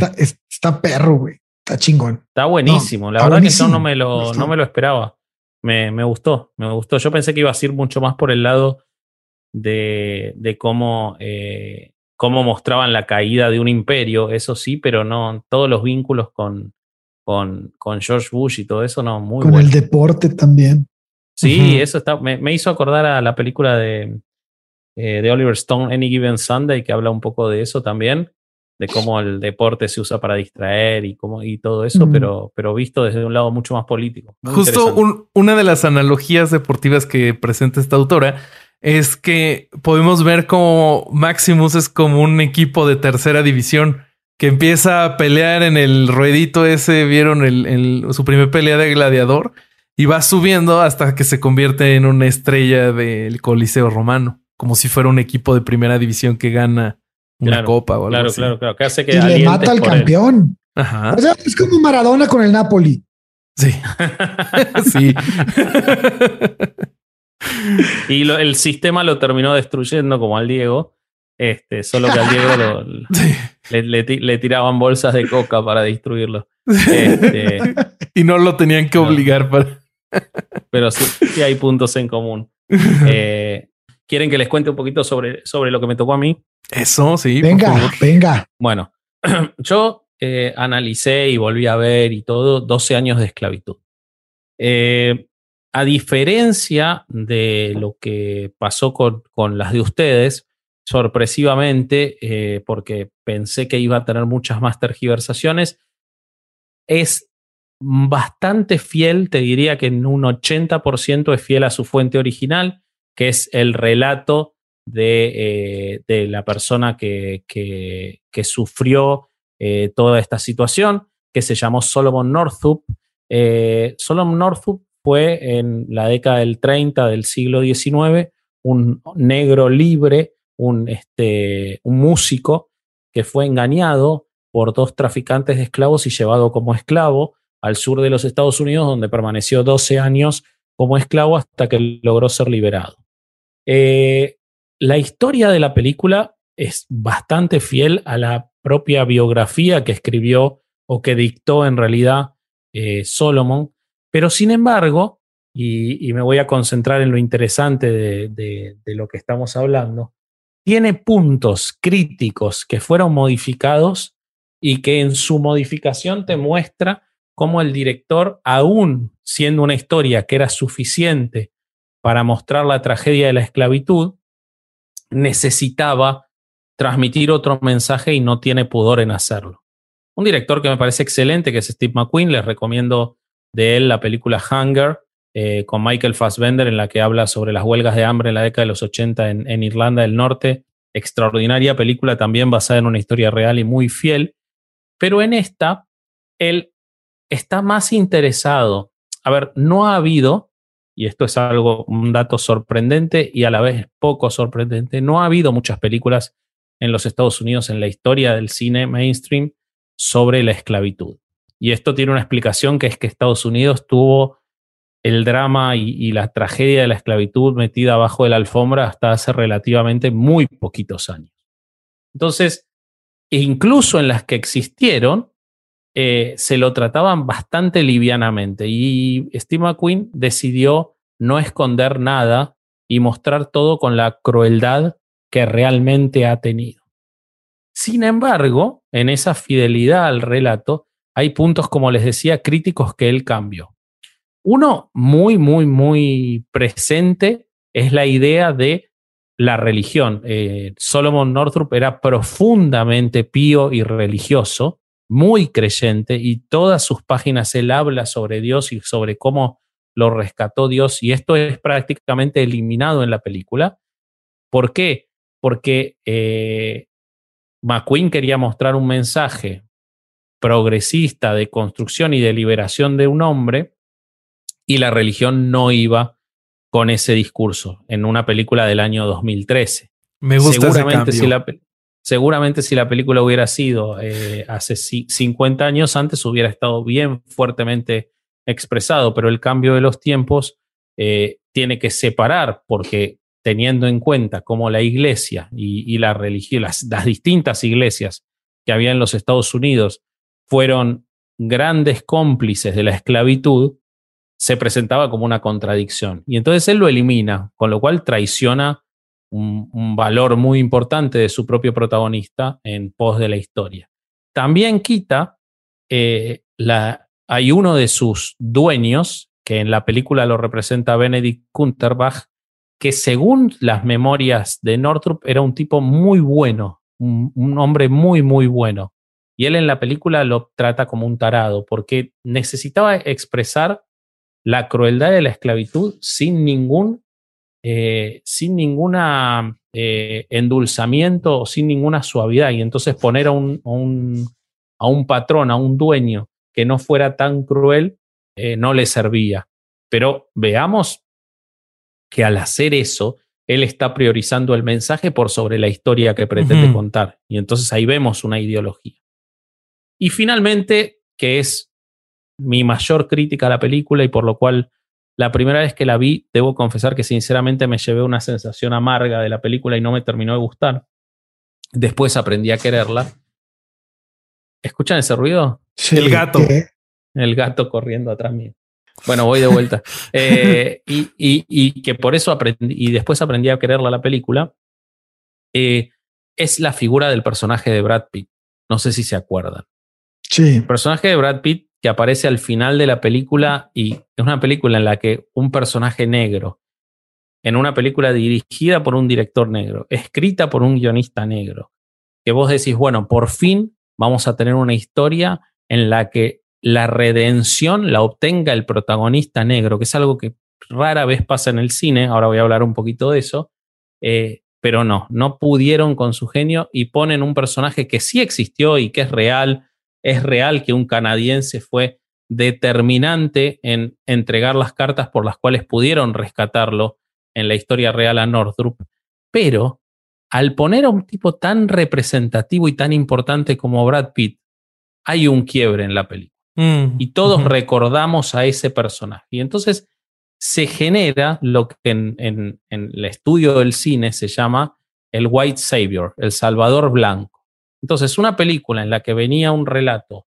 Está, perro, güey. Está chingón. Está buenísimo. la verdad que eso no me lo, no me lo esperaba me, me, gustó, me gustó. Yo pensé que iba a ir mucho más por el lado de, de cómo, eh, cómo mostraban la caída de un imperio, eso sí, pero no todos los vínculos con, con, con George Bush y todo eso, no, muy Con el deporte también. Sí, eso está, me, me, hizo acordar a la película de, eh, de Oliver Stone, Any Given Sunday, que habla un poco de eso también de cómo el deporte se usa para distraer y cómo y todo eso, pero, pero visto desde un lado mucho más político. Justo una de las analogías deportivas que presenta esta autora es que podemos ver como Maximus es como un equipo de tercera división que empieza a pelear en el ruedito ese, vieron el, su primer pelea de gladiador y va subiendo hasta que se convierte en una estrella del Coliseo romano, como si fuera un equipo de primera división que gana una copa o algo claro, así. Claro, claro, que hace que y le mata al campeón. Ajá. O sea, es como Maradona con el Napoli. Sí. sí. y el sistema lo terminó destruyendo como al Diego. Este, solo que al Diego le, tiraban bolsas de coca para destruirlo. Este, y no lo tenían que obligar para. pero sí, sí, hay puntos en común. Eh, ¿Quieren que les cuente un poquito sobre, sobre lo que me tocó a mí? Eso, sí. Venga, venga. Bueno, yo eh, analicé y volví a ver y todo 12 años de esclavitud. Eh, a diferencia de lo que pasó con, con las de ustedes, sorpresivamente, eh, porque pensé que iba a tener muchas más tergiversaciones, es bastante fiel, te diría que en un 80% es fiel a su fuente original, que es el relato de, eh, de la persona que, que, sufrió eh, toda esta situación, que se llamó Solomon Northup. Solomon Northup fue en la década del 30 del siglo XIX un negro libre un, este, un músico que fue engañado por dos traficantes de esclavos y llevado como esclavo al sur de los Estados Unidos, donde permaneció 12 años como esclavo hasta que logró ser liberado. Eh, la historia de la película es bastante fiel a la propia biografía que escribió o que dictó en realidad eh, Solomon, pero sin embargo, y, me voy a concentrar en lo interesante de lo que estamos hablando, tiene puntos críticos que fueron modificados y que en su modificación te muestra cómo el director, aún siendo una historia que era suficiente para mostrar la tragedia de la esclavitud, necesitaba transmitir otro mensaje y no tiene pudor en hacerlo. Un director que me parece excelente, que es Steve McQueen, les recomiendo de él la película Hunger, eh, con Michael Fassbender, en la que habla sobre las huelgas de hambre en la década de los 80 en, Irlanda del Norte. Extraordinaria película también basada en una historia real y muy fiel. Pero en esta, él está más interesado. A ver, no ha habido, y esto es algo, un dato sorprendente y a la vez poco sorprendente, no ha habido muchas películas en los Estados Unidos en la historia del cine mainstream sobre la esclavitud. Y esto tiene una explicación que es que Estados Unidos tuvo el drama y, la tragedia de la esclavitud metida abajo de la alfombra hasta hace relativamente muy poquitos años. Entonces, incluso en las que existieron, eh, se lo trataban bastante livianamente y Steve McQueen decidió no esconder nada y mostrar todo con la crueldad que realmente ha tenido. Sin embargo, en esa fidelidad al relato, hay puntos, como les decía, críticos que él cambió. Uno muy, muy, muy presente es la idea de la religión. Eh, Solomon Northrop era profundamente pío y religioso, muy creyente, y todas sus páginas él habla sobre Dios y sobre cómo lo rescató Dios, y esto es prácticamente eliminado en la película. ¿Por qué? Porque eh, McQueen quería mostrar un mensaje progresista de construcción y de liberación de un hombre, y la religión no iba con ese discurso en una película del año 2013. Me gusta seguramente ese Si la, seguramente si la película hubiera sido eh, hace 50 años antes hubiera estado bien fuertemente expresado, pero el cambio de los tiempos eh, tiene que separar porque teniendo en cuenta cómo la iglesia y, la religión, las, las distintas iglesias que había en los Estados Unidos fueron grandes cómplices de la esclavitud, se presentaba como una contradicción. Y entonces él lo elimina, con lo cual traiciona un, valor muy importante de su propio protagonista en pos de la historia. También quita, eh, la, hay uno de sus dueños, que en la película lo representa Benedict Kunterbach, que según las memorias de Northrop era un tipo muy bueno, un hombre muy, muy bueno. Y él en la película lo trata como un tarado, porque necesitaba expresar la crueldad de la esclavitud sin ningún, eh, sin ninguna eh, endulzamiento o sin ninguna suavidad. Y entonces poner a un, a un, patrón, a un dueño que no fuera tan cruel, eh, no le servía. Pero veamos que al hacer eso, él está priorizando el mensaje por sobre la historia que pretende contar. Y entonces ahí vemos una ideología. Y finalmente, que es mi mayor crítica a la película y por lo cual la primera vez que la vi, debo confesar que sinceramente me llevé una sensación amarga de la película y no me terminó de gustar. Después aprendí a quererla. ¿Escuchan ese ruido? el gato. El gato corriendo atrás mío. Bueno, voy de vuelta. Eh, y, que por eso aprendí, y después aprendí a quererla la película, eh, es la figura del personaje de Brad Pitt. No sé si se acuerdan. Sí. El personaje de Brad Pitt que aparece al final de la película y es una película en la que un personaje negro, en una película dirigida por un director negro, escrita por un guionista negro, que vos decís, bueno, por fin vamos a tener una historia en la que la redención la obtenga el protagonista negro, que es algo que rara vez pasa en el cine, ahora voy a hablar un poquito de eso, eh, pero no, no pudieron con su genio y ponen un personaje que sí existió y que es real, es real que un canadiense fue determinante en entregar las cartas por las cuales pudieron rescatarlo en la historia real a Northrop, pero al poner a un tipo tan representativo y tan importante como Brad Pitt, hay un quiebre en la película. Mm, y todos recordamos a ese personaje. Y entonces se genera lo que en, en, el estudio del cine se llama el White Savior, el Salvador Blanco. Entonces, una película en la que venía un relato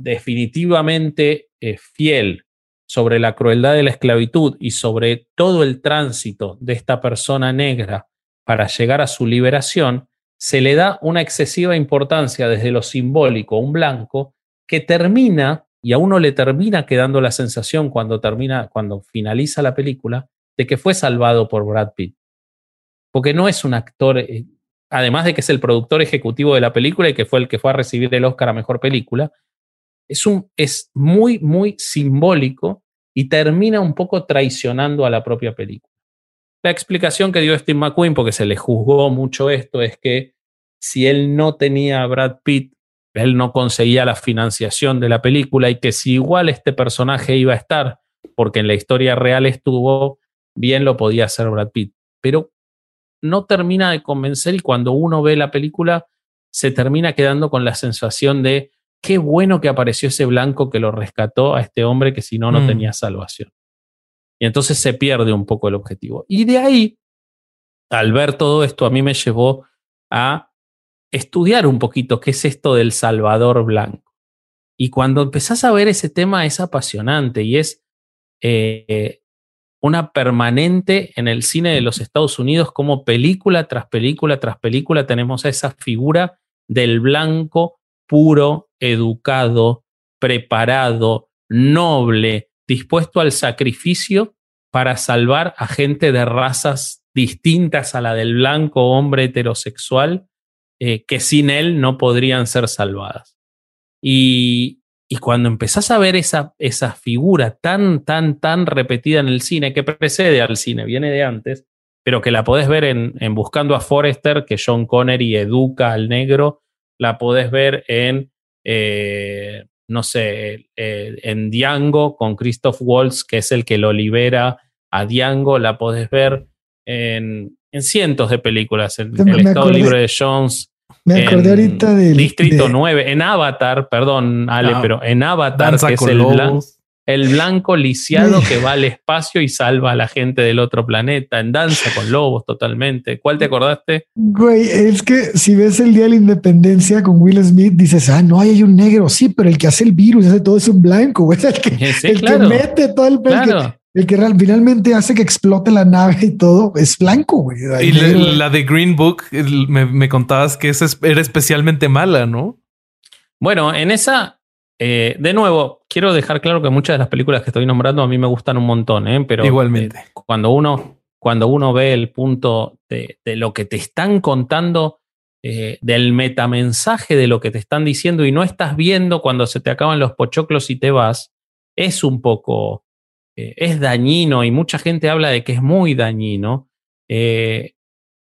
definitivamente eh, fiel sobre la crueldad de la esclavitud y sobre todo el tránsito de esta persona negra para llegar a su liberación, se le da una excesiva importancia desde lo simbólico, un blanco, que termina y a uno le termina quedando la sensación cuando termina, cuando finaliza la película, de que fue salvado por Brad Pitt. Porque no es un actor, eh, además de que es el productor ejecutivo de la película y que fue el que fue a recibir el Oscar a Mejor Película, es, un, es muy, muy simbólico y termina un poco traicionando a la propia película. La explicación que dio Steve McQueen, porque se le juzgó mucho esto, es que si él no tenía a Brad Pitt él no conseguía la financiación de la película y que si igual este personaje iba a estar, porque en la historia real estuvo, bien lo podía hacer Brad Pitt. Pero no termina de convencer y cuando uno ve la película se termina quedando con la sensación de qué bueno que apareció ese blanco que lo rescató a este hombre que si no, no mm. tenía salvación. Y entonces se pierde un poco el objetivo. Y de ahí, al ver todo esto, a mí me llevó a estudiar un poquito qué es esto del Salvador Blanco. Y cuando empezás a ver ese tema es apasionante y es eh, una permanente en el cine de los Estados Unidos, como película tras película tras película tenemos a esa figura del blanco puro, educado, preparado, noble, dispuesto al sacrificio para salvar a gente de razas distintas a la del blanco hombre heterosexual eh, que sin él no podrían ser salvadas. Y, y cuando empezás a ver esa, esa figura tan, tan, tan repetida en el cine, que precede al cine, viene de antes, pero que la podés ver en, en Buscando a Forrester, que John Connery educa al negro, la podés ver en, eh, no sé, eh, en Diango con Christoph Waltz, que es el que lo libera a Diango, la podés ver en, en cientos de películas, en, El Estado Libre de Jones. Me acordé ahorita del. Distrito 9, en Avatar, perdón, Ale, ah, pero en Avatar, que es el, el, blanco lisiado que va al espacio y salva a la gente del otro planeta, en Danza con Lobos, totalmente. ¿Cuál te acordaste? Güey, es que si ves el Día de la Independencia con Will Smith, dices, ah, no, hay un negro, sí, pero el que hace el virus, hace todo es un blanco, güey, el que, el que mete todo el claro el que finalmente hace que explote la nave y todo es blanco, güey. Y la, de Green Book, me, contabas que esa era especialmente mala, ¿no? Bueno, en esa, eh, de nuevo, quiero dejar claro que muchas de las películas que estoy nombrando a mí me gustan un montón, ¿eh? pero igualmente. Eh, cuando, uno, cuando uno ve el punto de, lo que te están contando, eh, del metamensaje de lo que te están diciendo y no estás viendo cuando se te acaban los pochoclos y te vas, es un poco eh, es dañino y mucha gente habla de que es muy dañino, eh,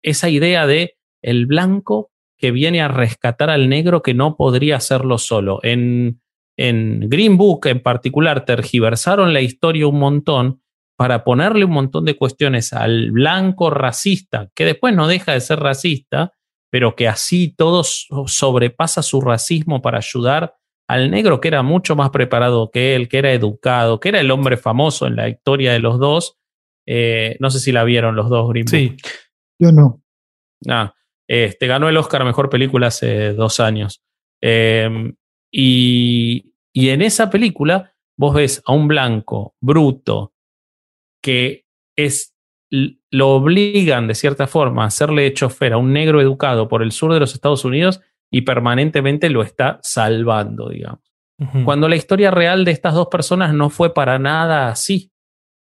esa idea de el blanco que viene a rescatar al negro que no podría hacerlo solo. En, en Green Book en particular tergiversaron la historia un montón para ponerle un montón de cuestiones al blanco racista, que después no deja de ser racista, pero que así todo sobrepasa su racismo para ayudar al negro que era mucho más preparado que él, que era educado, que era el hombre famoso en la historia de los dos. Eh, no sé si la vieron los dos, Green Sí, yo no. Ah, este, ganó el Oscar a Mejor Película hace dos años. Em, y, y en esa película vos ves a un blanco bruto que es lo obligan de cierta forma a hacerle chofer a un negro educado por el sur de los Estados Unidos y permanentemente lo está salvando, digamos. cuando la historia real de estas dos personas no fue para nada así.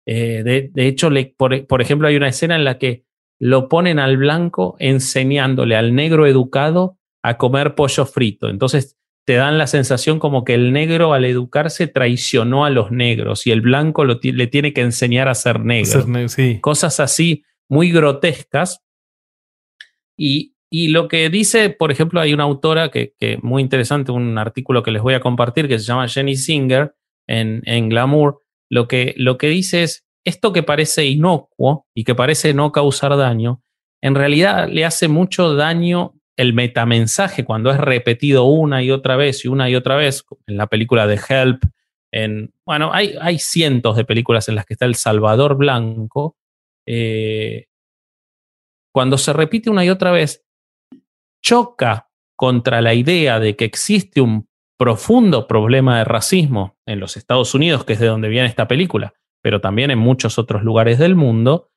Eh, de, hecho, por, ejemplo, hay una escena en la que lo ponen al blanco enseñándole al negro educado a comer pollo frito. Entonces te dan la sensación como que el negro al educarse traicionó a los negros y el blanco le tiene que enseñar a ser negro. Cosas así muy grotescas. Y, y, lo que dice, por ejemplo, hay una autora que, que, muy interesante, un artículo que les voy a compartir que se llama Jenny Singer en, Glamour, lo que, lo que dice es, esto que parece inocuo y que parece no causar daño, en realidad le hace mucho daño el metamensaje cuando es repetido una y otra vez y una y otra vez, en la película de Help, en, bueno, hay, hay cientos de películas en las que está el Salvador Blanco, eh, cuando se repite una y otra vez, choca contra la idea de que existe un profundo problema de racismo en los Estados Unidos, que es de donde viene esta película, pero también en muchos otros lugares del mundo,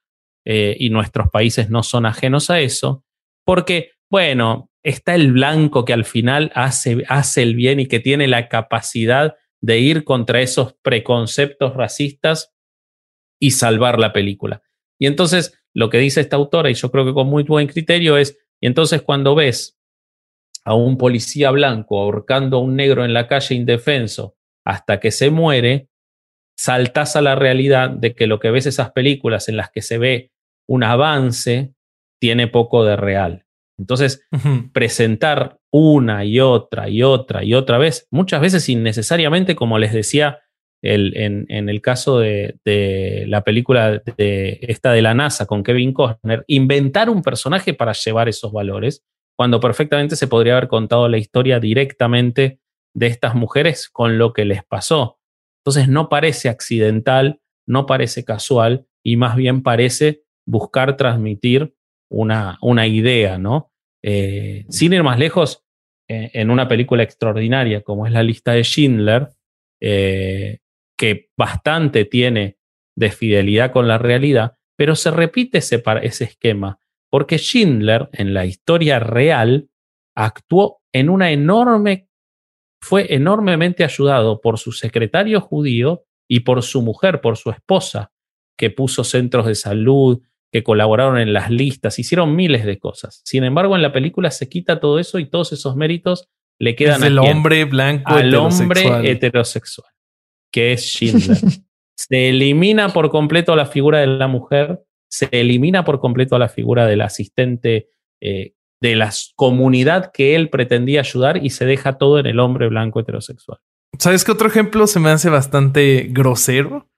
eh, y nuestros países no son ajenos a eso, porque, bueno, está el blanco que al final hace, hace el bien y que tiene la capacidad de ir contra esos preconceptos racistas y salvar la película. Y entonces lo que dice esta autora, y yo creo que con muy buen criterio, es, y entonces cuando ves a un policía blanco ahorcando a un negro en la calle indefenso hasta que se muere, saltas a la realidad de que lo que ves esas películas en las que se ve un avance tiene poco de real. Entonces, presentar una y otra y otra y otra vez, muchas veces innecesariamente, como les decía en, el caso de, de, la película de esta de la NASA con Kevin Costner, inventar un personaje para llevar esos valores, cuando perfectamente se podría haber contado la historia directamente de estas mujeres con lo que les pasó. Entonces no parece accidental, no parece casual y más bien parece buscar transmitir una, una idea, ¿no? Eh, sin ir más lejos, eh, en una película extraordinaria como es la lista de Schindler, eh, que bastante tiene de fidelidad con la realidad, pero se repite ese, ese esquema porque Schindler en la historia real actuó en una enorme, fue enormemente ayudado por su secretario judío y por su mujer, por su esposa, que puso centros de salud, que colaboraron en las listas, hicieron miles de cosas. Sin embargo, en la película se quita todo eso y todos esos méritos le quedan al hombre blanco al hombre heterosexual, que es Schindler. se elimina por completo la figura de la mujer se elimina por completo la figura del asistente eh, de la comunidad que él pretendía ayudar y se deja todo en el hombre blanco heterosexual. ¿Sabes qué otro ejemplo se me hace bastante grosero?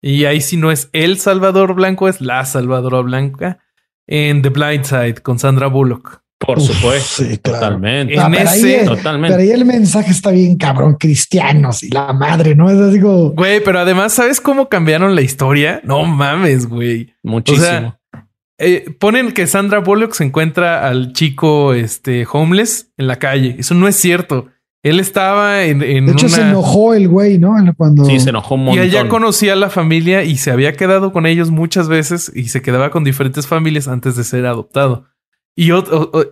Y ahí sí no es el Salvador Blanco, es la Salvadora Blanca en The Blind Side con Sandra Bullock. Por supuesto, totalmente. en ese, totalmente. Pero ahí el mensaje está bien cabrón, cristianos y la madre, ¿no? Es digo. Güey, pero además, ¿sabes cómo cambiaron la historia? No mames, güey. Muchísimo. Eh, ponen que Sandra Bullock se encuentra al chico este homeless en la calle. Eso no es cierto. Él estaba en, en de hecho, se enojó el güey, ¿no? Cuando... Sí, se enojó un montón. Y ella conocía a la familia y se había quedado con ellos muchas veces y se quedaba con diferentes familias antes de ser adoptado. Y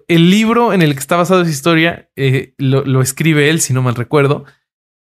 el libro en el que está basado esa historia eh, lo, escribe él, si no mal recuerdo.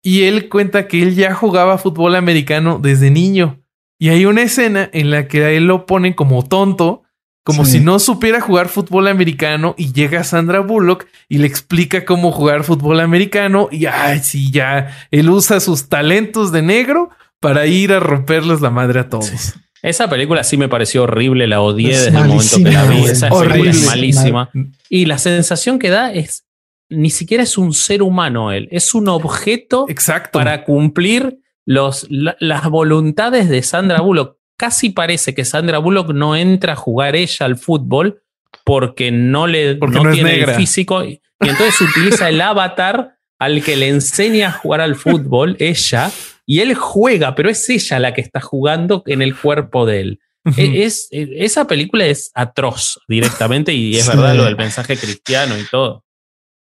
Y él cuenta que él ya jugaba fútbol americano desde niño. Y hay una escena en la que a él lo ponen como tonto, como si no supiera jugar fútbol americano. Y llega Sandra Bullock y le explica cómo jugar fútbol americano. Y ay, sí, ya él usa sus talentos de negro para ir a romperles la madre a todos. Esa película sí me pareció horrible, la odié desde el momento que la vi. Esa película es malísima. Y la sensación que da es, ni siquiera es un ser humano él, es un objeto Exacto. para cumplir los, las voluntades de Sandra Bullock. Casi parece que Sandra Bullock no entra a jugar ella al fútbol porque no le porque no, tiene el físico y entonces utiliza el avatar al que le enseña a jugar al fútbol, ella, y él juega, pero es ella la que está jugando en el cuerpo de él. E, es, e, esa película es atroz directamente y es verdad lo del mensaje cristiano y todo.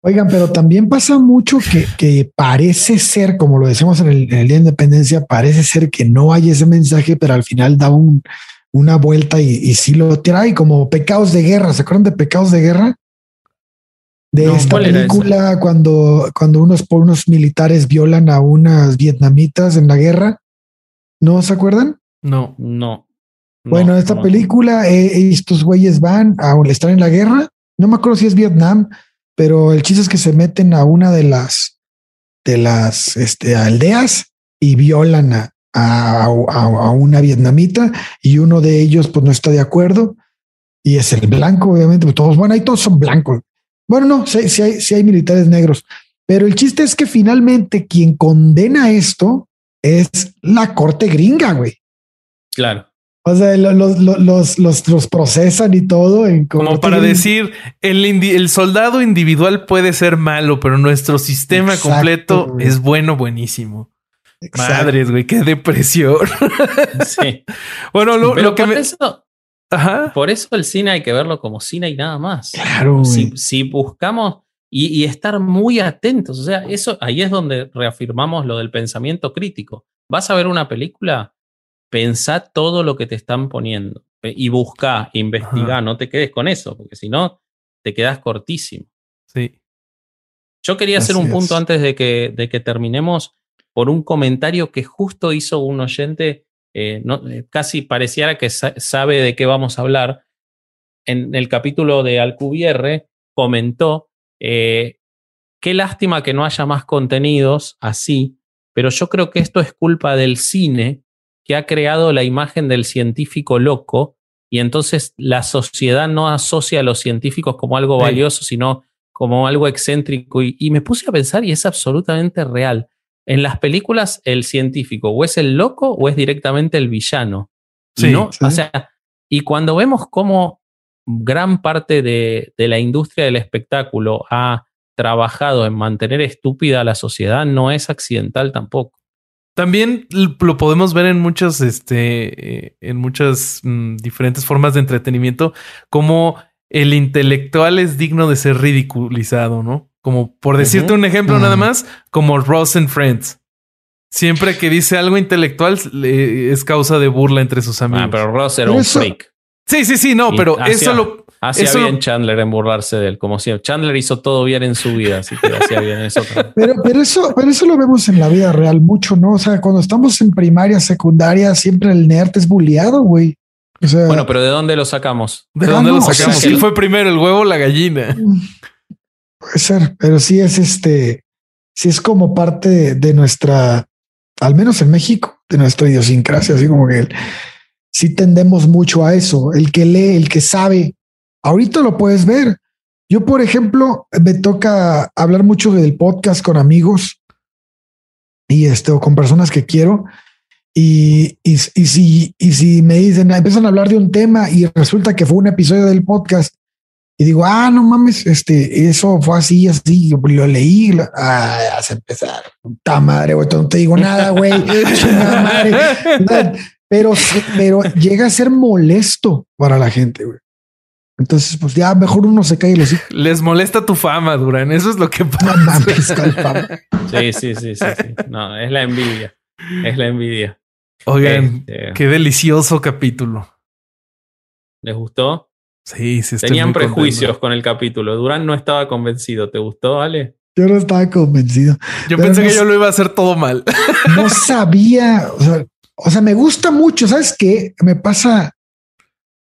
Oigan, pero también pasa mucho que, que parece ser, como lo decimos en el, Día de Independencia, parece ser que no hay ese mensaje, pero al final da un, una vuelta y, y sí lo trae como pecados de guerra. ¿Se acuerdan de pecados de guerra? De No, esta ¿cuál era película cuando, cuando unos por unos militares violan a unas vietnamitas en la guerra. ¿No se acuerdan? No. No. No, bueno, esta no. película, eh, estos güeyes van a estar en la guerra. No me acuerdo si es Vietnam, pero el chiste es que se meten a una de las de las este, aldeas y violan a, a, a- a una vietnamita y uno de ellos pues no está de acuerdo y es el blanco, obviamente, pues todos, bueno, ahí todos son blancos. Bueno, no, sí, sí hay, sí hay militares negros, pero el chiste es que finalmente quien condena esto es la corte gringa, güey. Claro. O sea, lo- los, los, los, los, los procesan y todo. En Como para gringa. decir, el, indi- el soldado individual puede ser malo, pero nuestro sistema Exacto, completo güey. es bueno, buenísimo. Exacto. Madres, güey, qué depresión. Sí. bueno, lo, que me. eso, Ajá. por eso el cine hay que verlo como cine y nada más. Claro, si, si buscamos y, y estar muy atentos, o sea, eso ahí es donde reafirmamos lo del pensamiento crítico. Vas a ver una película, pensá todo lo que te están poniendo eh, y busca, investiga, Ajá. no te quedes con eso, porque si no, te quedas cortísimo. Sí. Yo quería hacer un punto es. antes de que, de que terminemos por un comentario que justo hizo un oyente, eh, no- eh, casi pareciera que sa- sabe de qué vamos a hablar. En el capítulo de Alcubierre comentó, eh, qué lástima que no haya más contenidos así, pero yo creo que esto es culpa del cine que ha creado la imagen del científico loco y entonces la sociedad no asocia a los científicos como algo Sí. valioso, sino como algo excéntrico. Y, y me puse a pensar y es absolutamente real. En las películas, el científico o es el loco o es directamente el villano. Sí, no, sí. O sea, y cuando vemos cómo gran parte de, de la industria del espectáculo ha trabajado en mantener estúpida a la sociedad, no es accidental tampoco. También lo podemos ver en muchas, este, eh, en muchas mm, diferentes formas de entretenimiento, como el intelectual es digno de ser ridiculizado, ¿no? Como por decirte un ejemplo Mm. nada más, como Ross and Friends. Siempre que dice algo intelectual le- es causa de burla entre sus amigos. Ah, pero Ross era Pero un eso- freak. Sí, sí, sí, no, Y pero eso lo, Hacía bien Chandler en burlarse de él, como si Chandler hizo todo bien en su vida, así que hacía bien eso. Pero, pero eso, pero eso lo vemos en la vida real mucho, ¿no? O sea, cuando estamos en primaria, secundaria, siempre el nerd es bulleado, güey. O sea, Bueno, pero ¿de dónde lo sacamos? ¿de Ah, dónde no, lo o sea, sacamos? sí. ¿Qué fue primero, el huevo o la gallina? Puede ser, pero sí es este, sí es como parte de, nuestra, al menos en México, de nuestra idiosincrasia, así como que el- sí tendemos mucho a eso. El que lee, el que sabe, ahorita lo puedes ver. Yo, por ejemplo, me toca hablar mucho del podcast con amigos y este, o con personas que quiero. Y, y, y si, y si me dicen, empiezan a hablar de un tema y resulta que fue un episodio del podcast y digo, ah, no mames, este, eso fue así, así, yo lo leí, lo- ah, ya se empezar, puta madre, güey, no te digo nada, güey. Pero, pero llega a ser molesto para la gente, güey. Entonces, pues ya mejor uno se cae y lo sigue. Les molesta tu fama, Duran. Eso es lo que No pasa. mames, calpa. Sí, sí, sí, sí, sí. No, es la envidia. Es la envidia. Oigan, Este, qué delicioso capítulo. ¿Les gustó? Sí, sí, estoy Tenían muy contento. prejuicios con el capítulo. Durán no estaba convencido. ¿Te gustó, Ale? Yo no estaba convencido. Yo pensé no que yo lo iba a hacer todo mal. No sabía, o sea, o sea, me gusta mucho. ¿Sabes qué? Me pasa,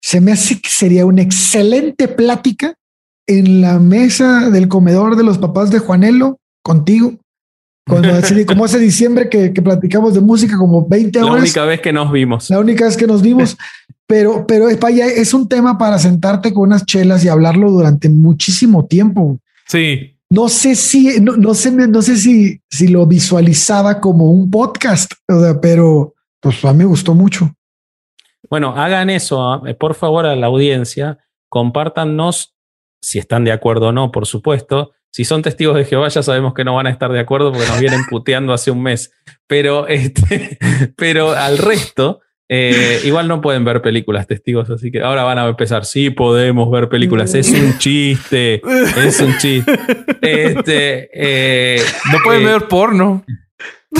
se me hace que sería una excelente plática en la mesa del comedor de los papás de Juanelo contigo. Cuando así, como ese diciembre que, que platicamos de música como 20 La horas. única vez que nos vimos. La única vez que nos vimos, pero, pero es, vaya, es un tema para sentarte con unas chelas y hablarlo durante muchísimo tiempo. Sí, No sé si, no, no sé, no sé si, si lo visualizaba como un podcast, o sea, pero pues a mí me gustó mucho. Bueno, hagan eso, ¿ah? Eh, por favor, a la audiencia. Compártanos si están de acuerdo o no, por supuesto. Si son testigos de Jehová, ya sabemos que no van a estar de acuerdo porque nos vienen puteando hace un mes. Pero, este, pero al resto, eh, igual no pueden ver películas, testigos. Así que ahora van a empezar. Sí, podemos ver películas. Es un chiste. Es un chiste. Este, eh, no pueden eh, ver porno.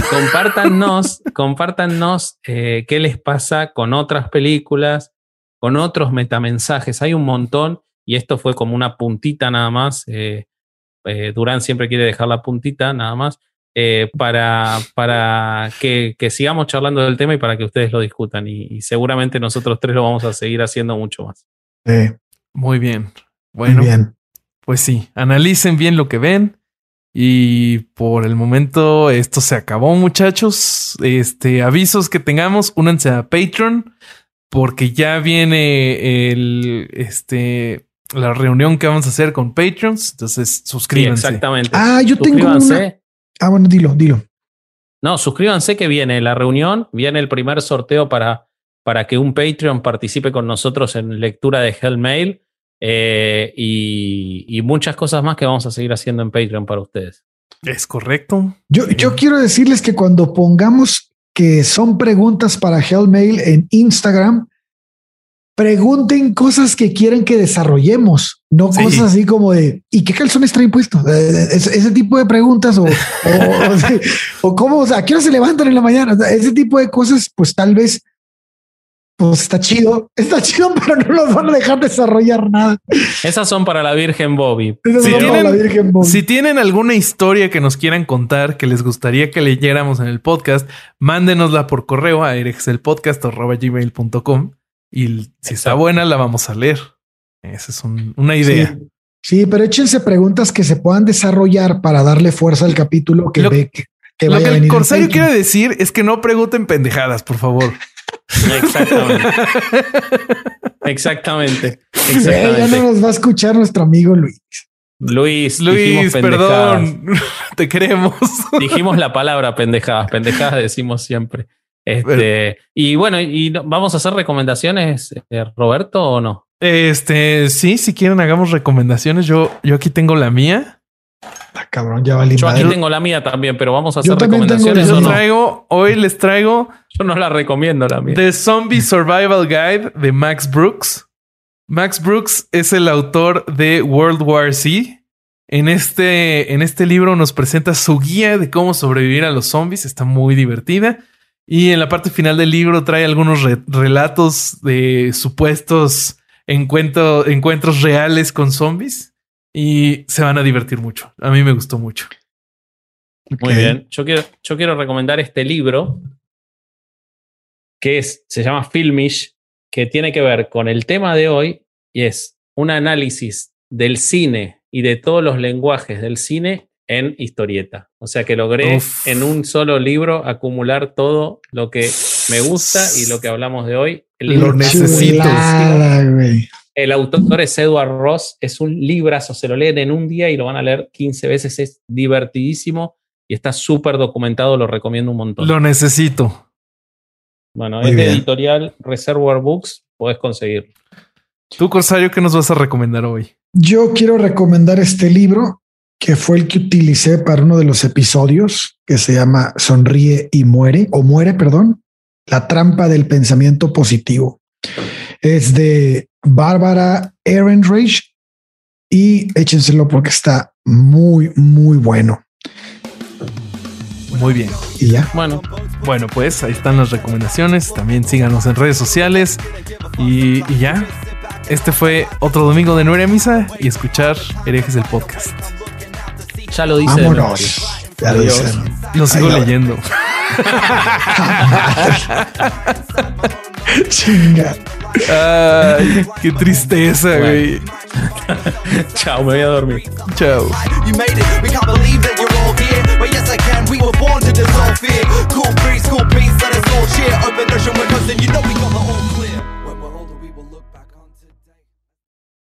compártanos, compártanos qué les pasa con otras películas, con otros metamensajes. Hay un montón y esto fue como una puntita nada más. eh, eh, Durán siempre quiere dejar la puntita, nada más, eh, para, para que, que, sigamos charlando del tema y para que ustedes lo discutan. Y, seguramente nosotros tres lo vamos a seguir haciendo mucho más. Muy bien. Bueno, bien. pues sí, analicen bien lo que ven. Y por el momento esto se acabó, muchachos. Este avisos que tengamos, únanse a Patreon porque ya viene el este la reunión que vamos a hacer con Patreons. Entonces suscríbanse. exactamente. Ah, yo tengo una. Ah, bueno, dilo, dilo. No, suscríbanse que viene la reunión, viene el primer sorteo para, para que un Patreon participe con nosotros en lectura de Hellmail eh, y, y, muchas cosas más que vamos a seguir haciendo en Patreon para ustedes. Es correcto. Yo, yo quiero decirles que cuando pongamos que son preguntas para Hellmail en Instagram, pregunten cosas que quieren que desarrollemos, no cosas así como de ¿y qué calzones traen puestos? Eh, eh, ese, tipo de preguntas o, o, cómo, o sea, ¿a qué hora se levantan en la mañana? ese tipo de cosas, pues tal vez pues está chido, está chido, pero no los van a dejar desarrollar nada. Esas son para la Virgen Bobby. Si tienen, la Virgen Bobby. si tienen alguna historia que nos quieran contar, que les gustaría que leyéramos en el podcast, mándenosla por correo a erexelpodcast.gmail.com y si está buena, la vamos a leer. Esa es una idea. Sí. pero échense preguntas que se puedan desarrollar para darle fuerza al capítulo que ve que, que Lo que el Corsario quiere decir es que no pregunten pendejadas, por favor. Exactamente. Exactamente. ya no nos va a escuchar nuestro amigo Luis. Luis, Luis, perdón, te queremos. Dijimos la palabra pendejadas, pendejadas decimos siempre. Este, y bueno, y vamos a hacer recomendaciones, eh, Roberto, o no? Este, sí, si quieren hagamos recomendaciones. Yo, yo aquí tengo la mía. Ah, cabrón, ya vale. Yo aquí tengo la mía también, pero vamos a hacer recomendaciones. Yo traigo, hoy les traigo. Yo no la recomiendo la mía. The Zombie Survival Guide de Max Brooks. Max Brooks es el autor de World War Z. En este, en este libro nos presenta su guía de cómo sobrevivir a los zombies. Está muy divertida. Y en la parte final del libro trae algunos relatos de supuestos encuentros reales con zombies y se van a divertir mucho. A mí me gustó mucho. Muy bien. Yo quiero, yo quiero recomendar este libro que es, se llama Filmish, que tiene que ver con el tema de hoy y es un análisis del cine y de todos los lenguajes del cine en historieta. O sea que logré en un solo libro acumular todo lo que me gusta y lo que hablamos de hoy. El libro necesito. El autor es Edward Ross, es un librazo, se lo leen en un día y lo van a leer 15 veces, es divertidísimo y está súper documentado, lo recomiendo un montón. Lo necesito. Bueno, es de editorial Reservoir Books, puedes conseguirlo. Tú, Corsario, ¿qué nos vas a recomendar hoy? Yo quiero recomendar este libro que fue el que utilicé para uno de los episodios que se llama Sonríe y muere o muere, perdón, la trampa del pensamiento positivo. Es de Bárbara Ehrenreich y échenselo porque está muy, muy bueno. Muy bien. Y ya. Bueno, bueno, pues ahí están las recomendaciones. También síganos en redes sociales y, ya. Este fue otro domingo de Nueva Misa y escuchar herejes del podcast. Ya lo dice. Vámonos. Ya lo dice. Lo sigo leyendo. Chinga. Ay, qué tristeza, güey. Chao, me voy a dormir. Chao. You made it. We can't believe that you're all here. But yes, I can. We were born to dissolve fear. Cool breeze, cool peace. Let us all cheer. Open ocean windows, and you know we got the all